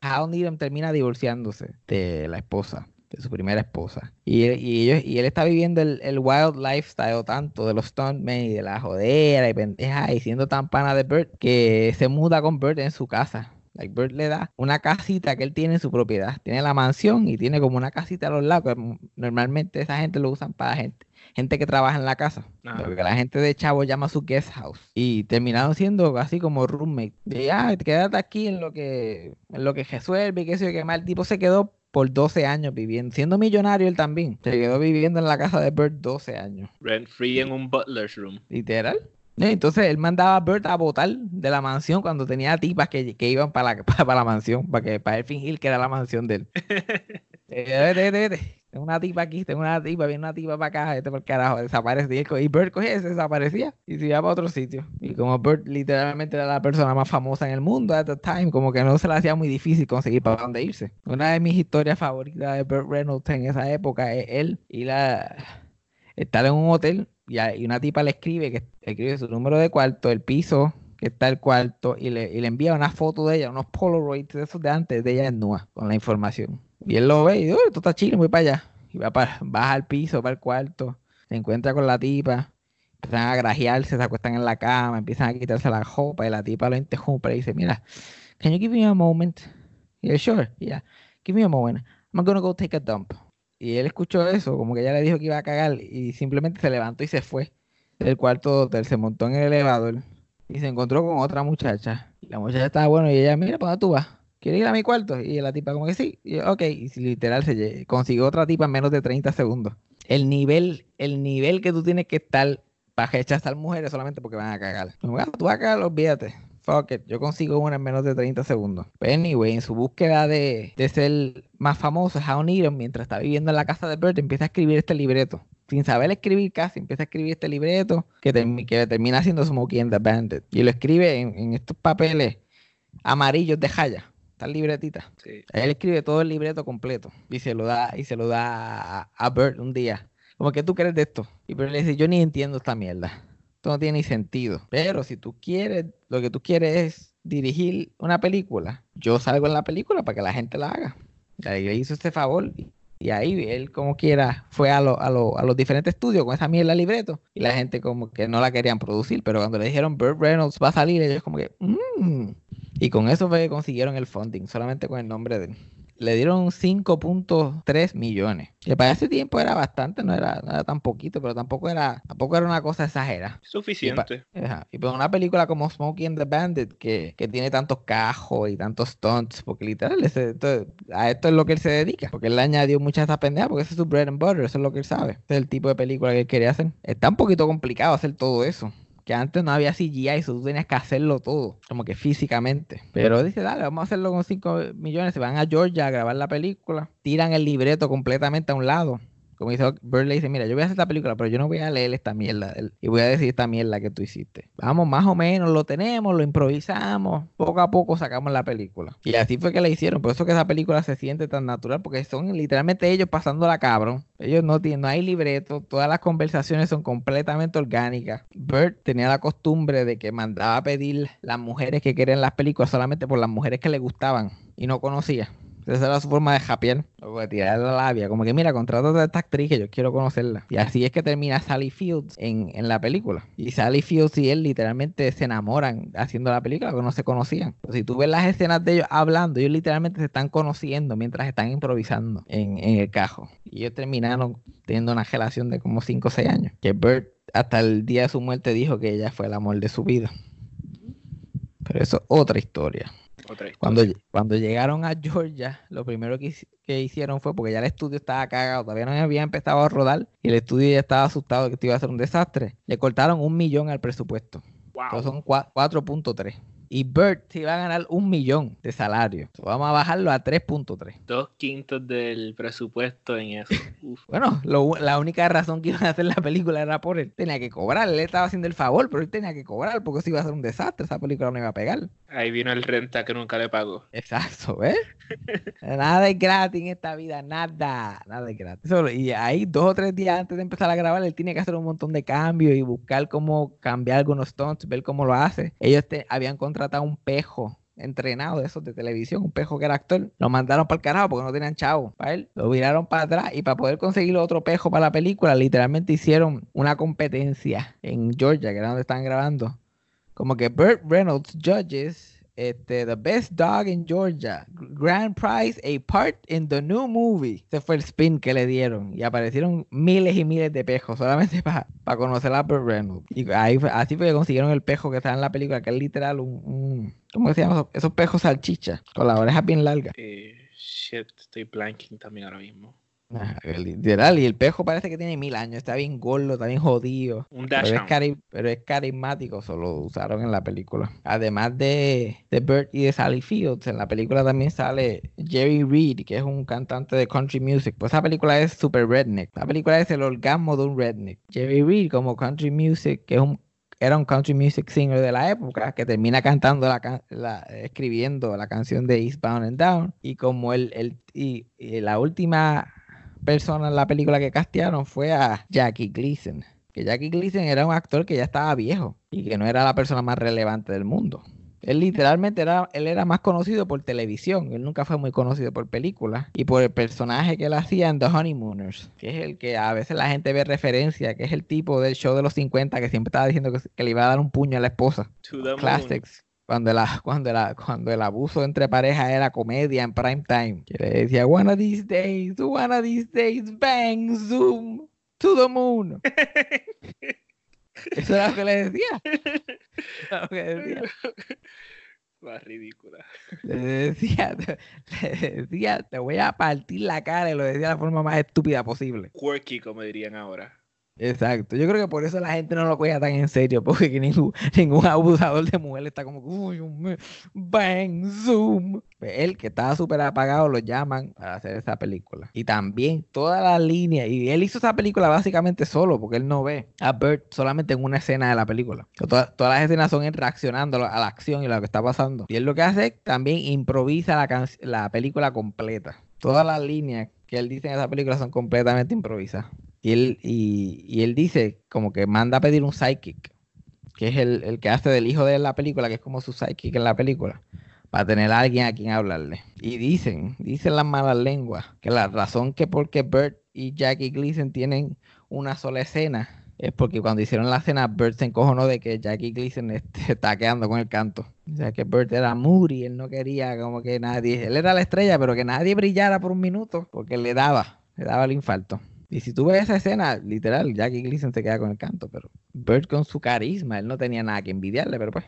Hal Needham termina divorciándose de la esposa, de su primera esposa. Y y ellos, y él está viviendo el, el wild lifestyle tanto de los stuntmen y de la jodera y pendeja y siendo tan pana de Bert que se muda con Bert en su casa. Like Bert le da una casita que él tiene en su propiedad. Tiene la mansión y tiene como una casita a los lados. que Normalmente esa gente lo usan para gente, gente que trabaja en la casa. Ajá. Lo que la gente de Chavo llama su guest house. Y terminaron siendo así como roommate. De, ah, quédate aquí en lo que, en lo que resuelve y qué sé yo qué más. El tipo se quedó por 12 años viviendo, siendo millonario él también. Se quedó viviendo en la casa de Bert 12 años. Rent free en un butler's room. Literal. Entonces él mandaba a Bert a votar de la mansión cuando tenía tipas que, que iban para la, para, la mansión, para que para él fingir que era la mansión de él. Eh, vete, vete, vete. Tengo una tipa aquí, tengo una tipa, viene una tipa para acá, este por carajo, desaparece. Y, Bert cogía y se desaparecía y se iba para otro sitio. Y como Bert literalmente era la persona más famosa en el mundo at the time, como que no se le hacía muy difícil conseguir para dónde irse. Una de mis historias favoritas de Burt Reynolds en esa época es él y la estar en un hotel y, una tipa le escribe que escribe su número de cuarto, el piso que está el cuarto y le, y le envía una foto de ella, unos Polaroids de esos de antes de ella desnuda con la información. Y él lo ve y dice, "Oh, esto está chido, voy para allá. Y va para, baja al piso, para el cuarto, se encuentra con la tipa, empiezan a grajearse, se acuestan en la cama, empiezan a quitarse la ropa y la tipa lo interrumpe y dice, mira, can you give me a moment? Y él, sure, yeah, give me a moment. I'm gonna go take a dump. Y él escuchó eso, como que ella le dijo que iba a cagar y simplemente se levantó y se fue del cuarto de hotel, se montó en el elevador y se encontró con otra muchacha. La muchacha estaba bueno y ella, mira, ¿para dónde tú vas? ¿Quieres ir a mi cuarto? Y la tipa como que sí, y yo, ok, y literal se consiguió otra tipa en menos de 30 segundos. El nivel, el nivel que tú tienes que estar para rechazar mujeres solamente porque van a cagar. Como, "Ah, tú vas a cagar, olvídate. Fuck it, yo consigo una en menos de 30 segundos. Pero anyway, en su búsqueda de, de ser más famoso, Hal Needham, mientras está viviendo en la casa de Bert, empieza a escribir este libreto. Sin saber escribir casi, empieza a escribir este libreto que, termi- que termina siendo Smokey and the Bandit. Y lo escribe en, en estos papeles amarillos de jaya. Esta libretita. Sí. Él escribe todo el libreto completo y se lo da y se lo da a, a Bert un día. Como que tú crees de esto. Y Bert le dice, yo ni entiendo esta mierda. Esto no tiene ni sentido. Pero si tú quieres, lo que tú quieres es dirigir una película, yo salgo en la película para que la gente la haga. Le hizo este favor. y- Y ahí él, como quiera, fue a, lo- a, a los diferentes estudios con esa mierda libreto. Y la gente como que no la querían producir. Pero cuando le dijeron Burt Reynolds va a salir, ellos como que... "Mm". Y con eso fue que consiguieron el funding, solamente con el nombre de. Le dieron 5.3 millones. Que para ese tiempo era bastante, no era, no era tan poquito, pero tampoco era, tampoco era una cosa exagerada. Suficiente. Y para una película como Smokey and the Bandit, que, que tiene tantos cajos y tantos stunts, porque literal, ese- esto- a esto es lo que él se dedica. Porque él le añadió muchas de esas pendejas, porque ese es su bread and butter, eso es lo que él sabe. Ese es el tipo de película que él quería hacer. Está un poquito complicado hacer todo eso. Que antes no había CGI, eso tú tenías que hacerlo todo, como que físicamente. Pero dice, dale, vamos a hacerlo con 5 millones. Se van a Georgia a grabar la película, tiran el libreto completamente a un lado. Como dice Bird le dice, mira, yo voy a hacer esta película, pero yo no voy a leer esta mierda el- y voy a decir esta mierda que tú hiciste. Vamos, más o menos, lo tenemos, lo improvisamos, poco a poco sacamos la película. Y así fue que la hicieron, por eso que esa película se siente tan natural, porque son literalmente ellos pasando la cabrón. Ellos no tienen, no hay libreto, todas las conversaciones son completamente orgánicas. Bert tenía la costumbre de que mandaba a pedir las mujeres que querían las películas solamente por las mujeres que le gustaban y no conocía. Esa era su forma de japear, o de tirar la labia, como que mira, contratate a esta actriz que yo quiero conocerla. Y así es que termina Sally Fields en, en la película. Y Sally Fields y él literalmente se enamoran haciendo la película, porque no se conocían. Si tú ves las escenas de ellos hablando, ellos literalmente se están conociendo mientras están improvisando en, en el cajo. Y ellos terminaron teniendo una relación de como 5 o 6 años. Que Bert hasta el día de su muerte dijo que ella fue el amor de su vida. Pero eso es otra historia. Cuando, cuando llegaron a Georgia, lo primero que, que hicieron fue, porque ya el estudio estaba cagado, todavía no había empezado a rodar, y el estudio ya estaba asustado de que esto iba a ser un desastre, le cortaron un millón al presupuesto. Wow. Entonces son cua- 4.3. Y Bert se iba a ganar un millón de salario. Vamos a bajarlo a 3.3. Dos quintos del presupuesto en eso. Uf. Bueno, lo la única razón que iban a hacer la película era por él. Tenía que cobrar. Él estaba haciendo el favor, pero él tenía que cobrar porque eso iba a ser un desastre. Esa película no iba a pegar. Ahí vino el renta que nunca le pagó. Exacto, ¿ves? nada es gratis en esta vida, nada, nada es gratis. Solo- y ahí dos o tres días antes de empezar a grabar, él tiene que hacer un montón de cambios y buscar cómo cambiar algunos stunts, ver cómo lo hace. Ellos te- habían contratado un pejo entrenado de esos de televisión, un pejo que era actor, lo mandaron para el carajo porque no tenían chavo. Para él, lo viraron para atrás y para poder conseguir otro pejo para la película, literalmente hicieron una competencia en Georgia, que era donde estaban grabando, como que Burt Reynolds judges este, The Best Dog in Georgia, Grand Prize, a part in the new movie. Ese fue el spin que le dieron y aparecieron miles y miles de pejos solamente para conocer a Burt. Y ahí así fue que consiguieron el pejo que está en la película, que es literal un, un- ¿cómo se llama? Esos pejos salchicha, con las orejas bien largas. Eh, shit, estoy blanking también ahora mismo. Literal, y el pejo parece que tiene mil años, está bien gordo, está bien jodido. Un Pero es, cari- pero es carismático, solo lo usaron en la película. Además de, de Bert y de Sally Fields, en la película también sale Jerry Reed, que es un cantante de country music. Pues esa película es super redneck. La película es el orgasmo de un redneck. Jerry Reed como country music, que es un era un country music singer de la época que termina cantando la, can- la- escribiendo la canción de Eastbound and Down y como el, el y, y la última persona en la película que castearon fue a Jackie Gleason que Jackie Gleason era un actor que ya estaba viejo y que no era la persona más relevante del mundo. Él literalmente era, él era más conocido por televisión, él nunca fue muy conocido por películas y por el personaje que él hacía en The Honeymooners, que es el que a veces la gente ve referencia, que es el tipo del show de los 50 que siempre estaba diciendo que, que le iba a dar un puño a la esposa. To the moon. Cuando, la, cuando, la, cuando el abuso entre parejas era comedia en prime time. Que le decía, one of these days, one of these days, bang, zoom, to the moon. Eso era lo que le decía. Era lo que decía. Más ridícula. Le decía, le decía, te voy a partir la cara y lo decía de la forma más estúpida posible. Quirky, como dirían ahora. Exacto. Yo creo que por eso la gente no lo cogía tan en serio, porque que ningún, abusador de mujer está como, uy, bang, zoom. Pues Él, que estaba súper apagado, lo llaman para hacer esa película. Y también toda la línea, y él hizo esa película básicamente solo, porque él no ve a Bert solamente en una escena de la película. Toda- todas las escenas son él reaccionando a la- acción y lo que está pasando. Y él lo que hace también improvisa la, la película completa. Todas las líneas que él dice en esa película son completamente improvisadas. Y él, y, él dice como que manda a pedir un psychic, que es el, el que hace del hijo de la película, que es como su psychic en la película, para tener a alguien a quien hablarle. Y dicen, dicen las malas lenguas, que la razón que porque Bert y Jackie Gleason tienen una sola escena es porque cuando hicieron la escena, Bert se encojonó de que Jackie Gleason este, está quedando con el canto. O sea, que Bert era moody, él no quería como que nadie, él era la estrella, pero que nadie brillara por un minuto, porque le daba, le daba el infarto. Y si tú ves esa escena, literal, Jackie Gleason se queda con el canto, pero Bert con su carisma, él no tenía nada que envidiarle, pero pues,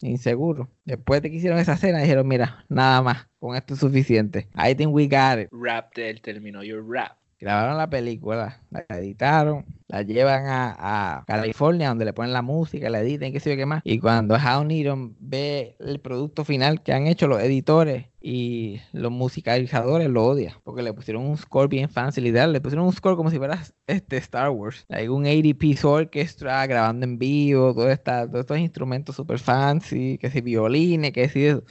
inseguro. Después de que hicieron esa escena, dijeron, mira, nada más, con esto es suficiente. I think we got it. Rap del término, your rap. Grabaron la película, la editaron, la llevan a, California, donde le ponen la música, la editan, qué sé yo qué más. Y cuando Hal Needham ve el producto final que han hecho los editores y los musicalizadores, lo odia. Porque le pusieron un score bien fancy, literal. Le pusieron un score como si fuera este Star Wars. Hay un 80-piece orchestra grabando en vivo, todo todos estos instrumentos super fancy, que si violines, que si eso.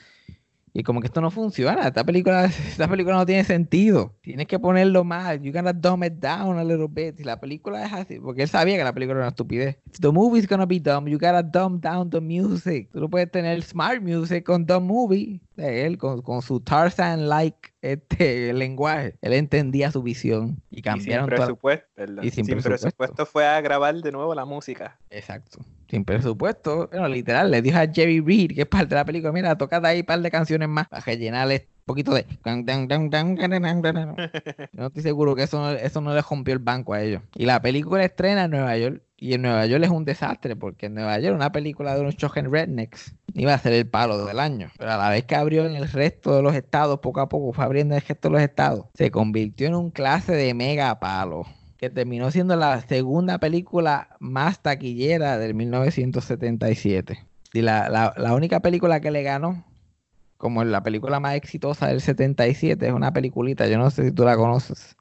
Y como que esto no funciona, esta película, esta película no tiene sentido. Tienes que ponerlo más. You gotta dumb it down a little bit. Y la película es así, porque él sabía que la película era una estupidez. If the movie's gonna be dumb, you gotta dumb down the music. Tú no puedes tener smart music con dumb movie. De él, con, con su Tarzan-like este, lenguaje. Él entendía su visión. Y Y sin cambiaron toda- presupuesto, y sin sin presupuesto. presupuesto fue a grabar de nuevo la música. Exacto. Sin presupuesto. Bueno, literal, le dijo a Jerry Reed, que es parte de la película, mira, tócate ahí un par de canciones más para rellenar el poquito de... Yo no estoy seguro que eso no, eso no le rompió el banco a ellos. Y la película estrena en Nueva York. Y en Nueva York es un desastre, porque en Nueva York una película de unos chogen rednecks iba a ser el palo del año. Pero a la vez que abrió en el resto de los estados, poco a poco fue abriendo en el resto de los estados, se convirtió en un clase de mega palo que terminó siendo la segunda película más taquillera del 1977. Y la, la, la única película que le ganó, como la película más exitosa del 77, es una peliculita, yo no sé si tú la conoces.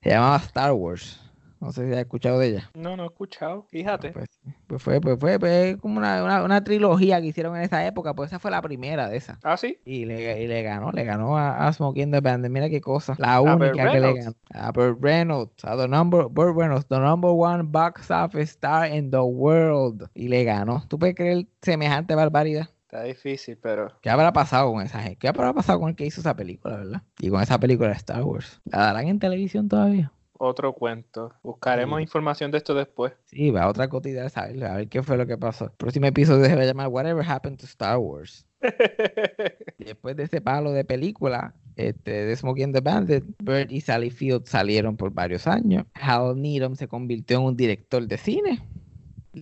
Se llamaba Star Wars. No sé si has escuchado de ella. No, no he escuchado. Fíjate. Pues, pues fue, pues fue, pues como una, una, una trilogía que hicieron en esa época, pues esa fue la primera de esa. ¿Ah, sí? Y le, y le ganó, le ganó a, a Smoking the. Mira qué cosa. La única que le ganó. A Burt Reynolds. A the number, Burt Reynolds, the number one box office star in the world. Y le ganó. ¿Tú puedes creer semejante barbaridad? Está difícil, pero... ¿Qué habrá pasado con esa gente? ¿Qué habrá pasado con el que hizo esa película, verdad? Y con esa película de Star Wars. ¿La darán en televisión todavía? Otro cuento. Buscaremos Sí. información de esto después. Sí, va a otra cotilla de saber, a ver qué fue lo que pasó. El próximo episodio se va a llamar Whatever Happened to Star Wars. Después de ese palo de película, este, de Smokey and the Bandit, Burt y Sally Field salieron por varios años. Hal Needham se convirtió en un director de cine.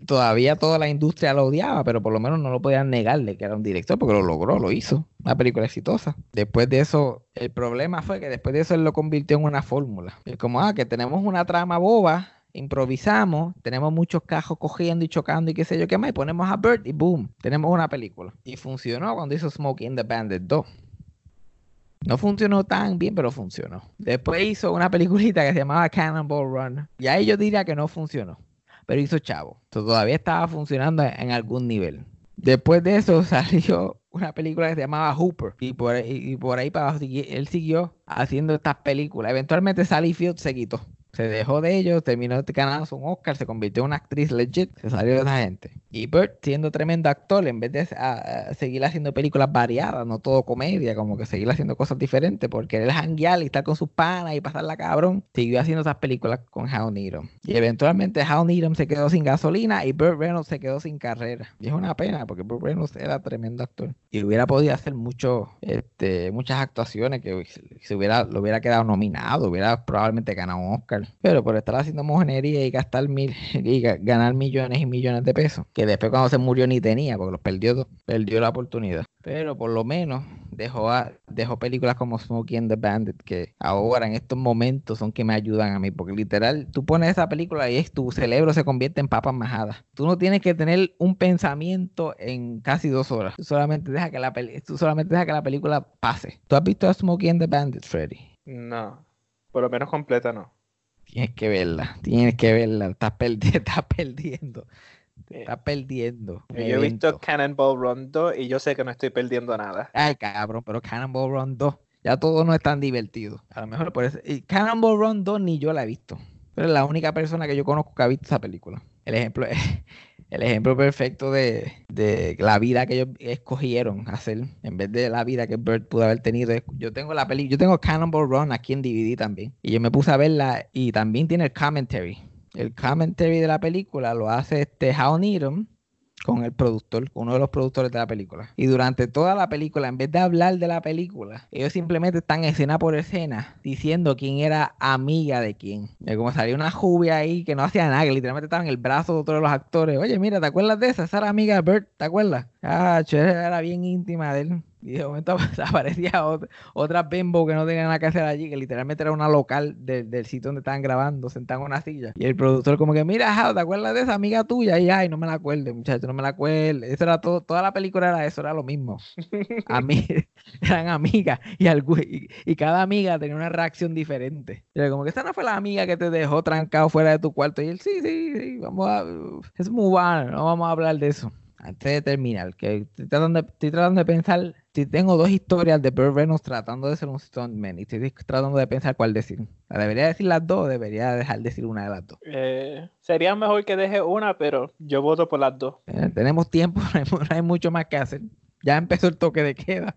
Todavía toda la industria lo odiaba, pero por lo menos no lo podían negarle que era un director, porque lo logró, lo hizo. Una película exitosa. Después de eso, el problema fue que después de eso él lo convirtió en una fórmula. Es como, ah, que tenemos una trama boba, improvisamos, tenemos muchos cajos cogiendo y chocando y qué sé yo qué más, y ponemos a Burt y boom, tenemos una película. Y funcionó cuando hizo Smokey and the Bandit 2. No funcionó tan bien, pero funcionó. Después hizo una peliculita que se llamaba Cannonball Run. Y ahí yo diría que no funcionó. Pero hizo chavo. Todavía estaba funcionando en algún nivel. Después de eso salió una película que se llamaba Hooper. Y por, ahí- y por ahí para abajo él siguió haciendo estas películas. Eventualmente Sally Field se quitó. Se dejó de ellos, terminó ganando un Oscar, se convirtió en una actriz legit, se salió de esa gente. Y Burt, siendo tremendo actor, en vez de a- a seguir haciendo películas variadas, no todo comedia, como que seguir haciendo cosas diferentes, por querer janguear y estar con sus panas y pasarla cabrón, siguió haciendo esas películas con Hal Needham. Y eventualmente Hal Needham se quedó sin gasolina y Burt Reynolds se quedó sin carrera. Y es una pena, porque Burt Reynolds era tremendo actor. Y hubiera podido hacer mucho, este, muchas actuaciones que se hubiera, lo hubiera quedado nominado, hubiera probablemente ganado un Oscar. Pero por estar haciendo mojonería y gastar mil y ga- ganar millones y millones de pesos, que después cuando se murió ni tenía, porque los perdió, perdió la oportunidad. Pero por lo menos dejó, a- dejó películas como Smokey and the Bandit, que ahora en estos momentos son que me ayudan a mí, porque literal, tú pones esa película y es, tu cerebro se convierte en papas majadas. Tú no tienes que tener un pensamiento en casi dos horas. Tú solamente deja que la, tú solamente deja que la película pase. ¿Tú has visto a Smokey and the Bandit, Freddy? No. Por lo menos completa no. Tienes que verla, tienes que verla. Estás, perdi- estás perdiendo. Eh, estás perdiendo. Yo he visto. Cannonball Run 2 y yo sé que no estoy perdiendo nada. Ay, cabrón, pero Cannonball Run 2. Ya todo no es tan divertido. A lo mejor por eso. Y Cannonball Run 2 ni yo la he visto. Pero es la única persona que yo conozco que ha visto esa película. El ejemplo es el ejemplo perfecto de, de la vida que ellos escogieron hacer en vez de la vida que Burt pudo haber tenido. Yo tengo la peli, yo tengo Cannonball Run aquí en DVD también. Y yo me puse a verla y también tiene el commentary. El commentary de la película lo hace este Hal Needham con el productor, uno de los productores de la película. Y durante toda la película, en vez de hablar de la película, ellos simplemente están escena por escena diciendo quién era amiga de quién. Y como salió una jubia ahí que no hacía nada, que literalmente estaba en el brazo de otro de los actores. Oye, mira, ¿te acuerdas de esa? Esa era amiga de Bert, ¿te acuerdas? Ah, era bien íntima de él. Y de momento aparecía otra, bimbo que no tenía nada que hacer allí, que literalmente era una local de- del sitio donde estaban grabando, sentada en una silla. Y el productor como que, mira, Jao, ¿te acuerdas de esa amiga tuya? Y ay, no me la acuerdo, muchacho, no me la acuerdo. Eso era todo, toda la película era eso, era lo mismo. A mí, eran amigas y, y, y cada amiga tenía una reacción diferente. Era como que esta no fue la amiga que te dejó trancado fuera de tu cuarto. Y él, sí, sí, sí, vamos a... Es muy bueno, no vamos a hablar de eso. Antes de terminar, que estoy tratando de, estoy tratando de pensar, si tengo dos historias de Burt Reynolds tratando de ser un stuntman y estoy tratando de pensar cuál decir. ¿La debería decir las dos o debería dejar de decir una de las dos? Eh, sería mejor que deje una, pero yo voto por las dos. Eh, tenemos tiempo, no hay, mu- no hay mucho más que hacer. Ya empezó el toque de queda.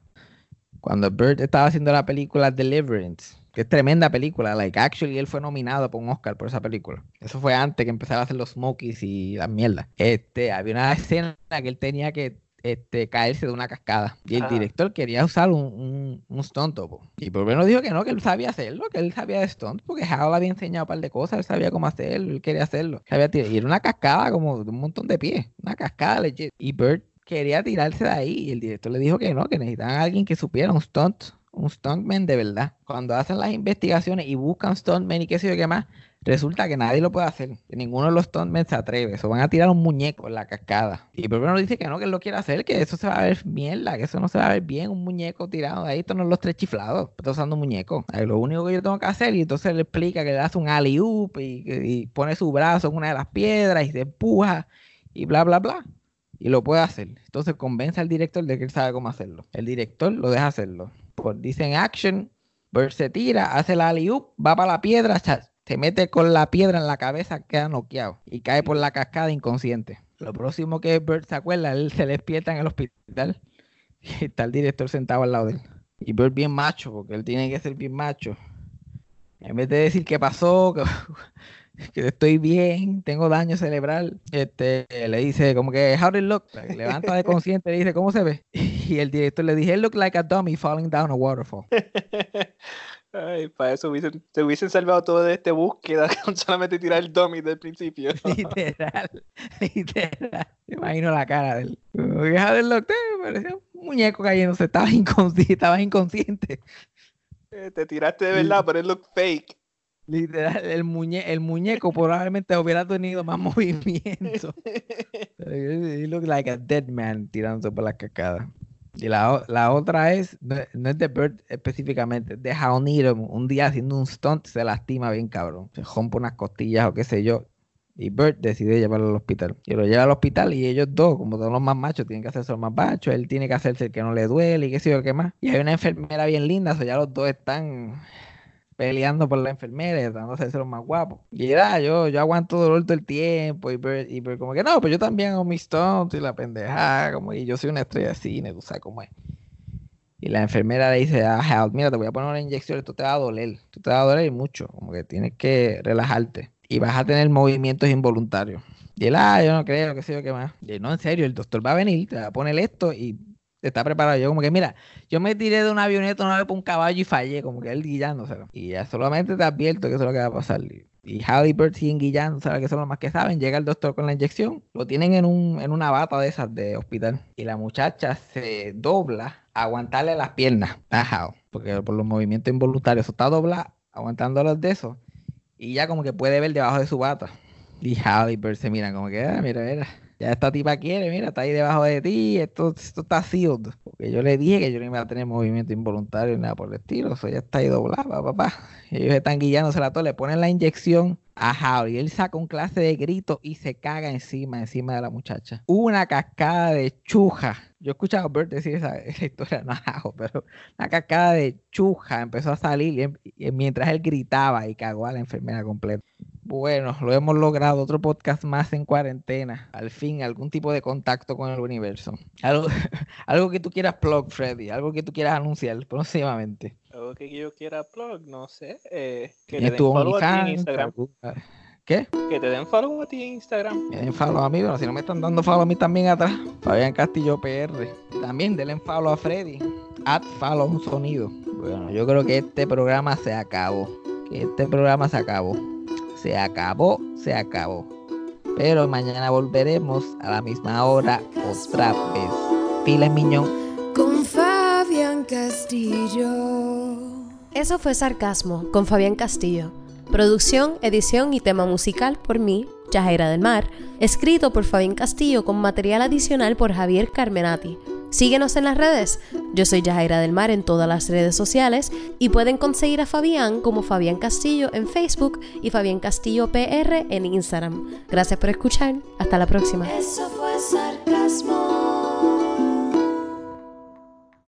Cuando Burt estaba haciendo la película Deliverance, que es tremenda película, like actually él fue nominado por un Oscar por esa película. Eso fue antes que empezara a hacer los Smokies y las mierdas. Este, había una escena que él tenía que este, caerse de una cascada. Y el director quería usar un, un, un stunt. Y por menos dijo que no, que él sabía hacerlo, que él sabía de stunt, porque Hal había enseñado un par de cosas, él sabía cómo hacerlo, él quería hacerlo. Sabía tirar- y era una cascada como de un montón de pies, una cascada legit. Y Bert quería tirarse de ahí y el director le dijo que no, que necesitaban a alguien que supiera un stunt, un stuntman de verdad. Cuando hacen las investigaciones y buscan stuntman y qué sé yo qué más, resulta que nadie lo puede hacer. Ninguno de los stuntmen se atreve. Eso van a tirar un muñeco en la cascada. Y primero dice que no, que él lo quiere hacer, que eso se va a ver mierda, que eso no se va a ver bien, un muñeco tirado ahí. Esto no los tres chiflados. Está usando un muñeco. Lo único que yo tengo que hacer, y entonces le explica que le hace un alley oop y, pone su brazo en una de las piedras y se empuja y bla, bla, bla. Y lo puede hacer. Entonces convence al director de que él sabe cómo hacerlo. El director lo deja hacerlo. Por, dice en action, se tira, hace la alley oop, va para la piedra, se mete con la piedra en la cabeza, queda noqueado y cae por la cascada inconsciente. Lo próximo que Bert se acuerda, él se despierta en el hospital y está el director sentado al lado de él. Y Bert bien macho, porque él tiene que ser bien macho. En vez de decir qué pasó, que, estoy bien, tengo daño cerebral, este, le dice como que, how did it look? Levanta de consciente, le dice, ¿cómo se ve? Y el director le dice, it looked like a dummy falling down a waterfall. Ay, para eso hubiesen, se hubiesen salvado todo de esta búsqueda con solamente tirar el dummy del principio. literal, literal. Me imagino la cara de él. Como que, "How did it look?" Eh, parecía un muñeco cayéndose, estaba inconsciente, estaba inconsciente. Eh, Te tiraste de verdad, pero it look fake. Literal, el, muñe el muñeco probablemente hubiera tenido más movimiento. Pero He looked like a dead man tirándose por la cascada. Y la, la otra es, no, es de Bert específicamente, es de Needham. Un día haciendo un stunt se lastima bien cabrón. Se rompe unas costillas o qué sé yo. Y Bert decide llevarlo al hospital. Y lo lleva al hospital y ellos dos, como todos los más machos, tienen que hacerse los más machos. Él tiene que hacerse el que no le duele y qué sé yo qué más. Y hay una enfermera bien linda, o ya los dos están peleando por la enfermera y tratando de hacerse los más guapos. Y era, yo, yo aguanto dolor todo el tiempo y Bert, y Bert como que no, pues yo también hago mis stunts y la pendejada, como y yo soy una estrella de cine, tú sabes cómo es. Y la enfermera le dice a Hal, mira, te voy a poner una inyección, esto te va a doler, esto te va a doler mucho, como que tienes que relajarte y vas a tener movimientos involuntarios. Y él, ah, yo no creo, qué sé yo qué más. Y él, no, en serio, el doctor va a venir, te va a poner esto y está preparado. Yo como que, mira, yo me tiré de una avioneta una vez por un caballo y fallé, como que él guillándoselo. Y ya solamente te advierto que eso es lo que va a pasar. Y- Y Hal y Bert siguen guillando, ¿sabes? Que son los más que saben. Llega el doctor con la inyección, lo tienen en, un, en una bata de esas de hospital. Y la muchacha se dobla a aguantarle las piernas a Hal, porque por los movimientos involuntarios, eso está dobla, aguantando los de esos. Y ya como que puede ver debajo de su bata. Y Hal y Bert se miran como que, ah, mira, mira. Ya esta tipa quiere, mira, está ahí debajo de ti, esto, esto está sealed. Porque yo le dije que yo no iba a tener movimiento involuntario ni nada por el estilo, eso ya está ahí doblada, papá. Ellos están guillándose la todo, le ponen la inyección a y él saca un clase de grito y se caga encima, encima de la muchacha. Una cascada de chuja. Yo he escuchado a Bert decir esa, historia, no a Hal, pero una cascada de chuja empezó a salir mientras él gritaba y cagó a la enfermera completa. Bueno, lo hemos logrado. Otro podcast más en cuarentena. Al fin, algún tipo de contacto con el universo. Algo, algo que tú quieras plug, Freddy. Algo que tú quieras anunciar próximamente. Algo que yo quiera plug, no sé. eh, que ¿Tienes den follow a ti en? Instagram. ¿Algún- ¿Qué? Que te den follow a ti en Instagram. Me den follow a mí, pero si no me están dando follow a mí también atrás. Fabián Castillo PR. También denle follow a Freddy. At follow un sonido. Bueno, yo creo que este programa se acabó. Que este programa se acabó. Se acabó, se acabó. Pero mañana volveremos a la misma hora otra vez. Files Miñón. Con Fabián Castillo. Eso fue Sarcasmo con Fabián Castillo. Producción, edición y tema musical por mí, Yajaira del Mar. Escrito por Fabián Castillo con material adicional por Javier Carmenati. Síguenos en las redes. Yo soy Yajaira del Mar en todas las redes sociales y pueden conseguir a Fabián como Fabián Castillo en Facebook y Fabián Castillo PR en Instagram. Gracias por escuchar. Hasta la próxima. Eso fue sarcasmo.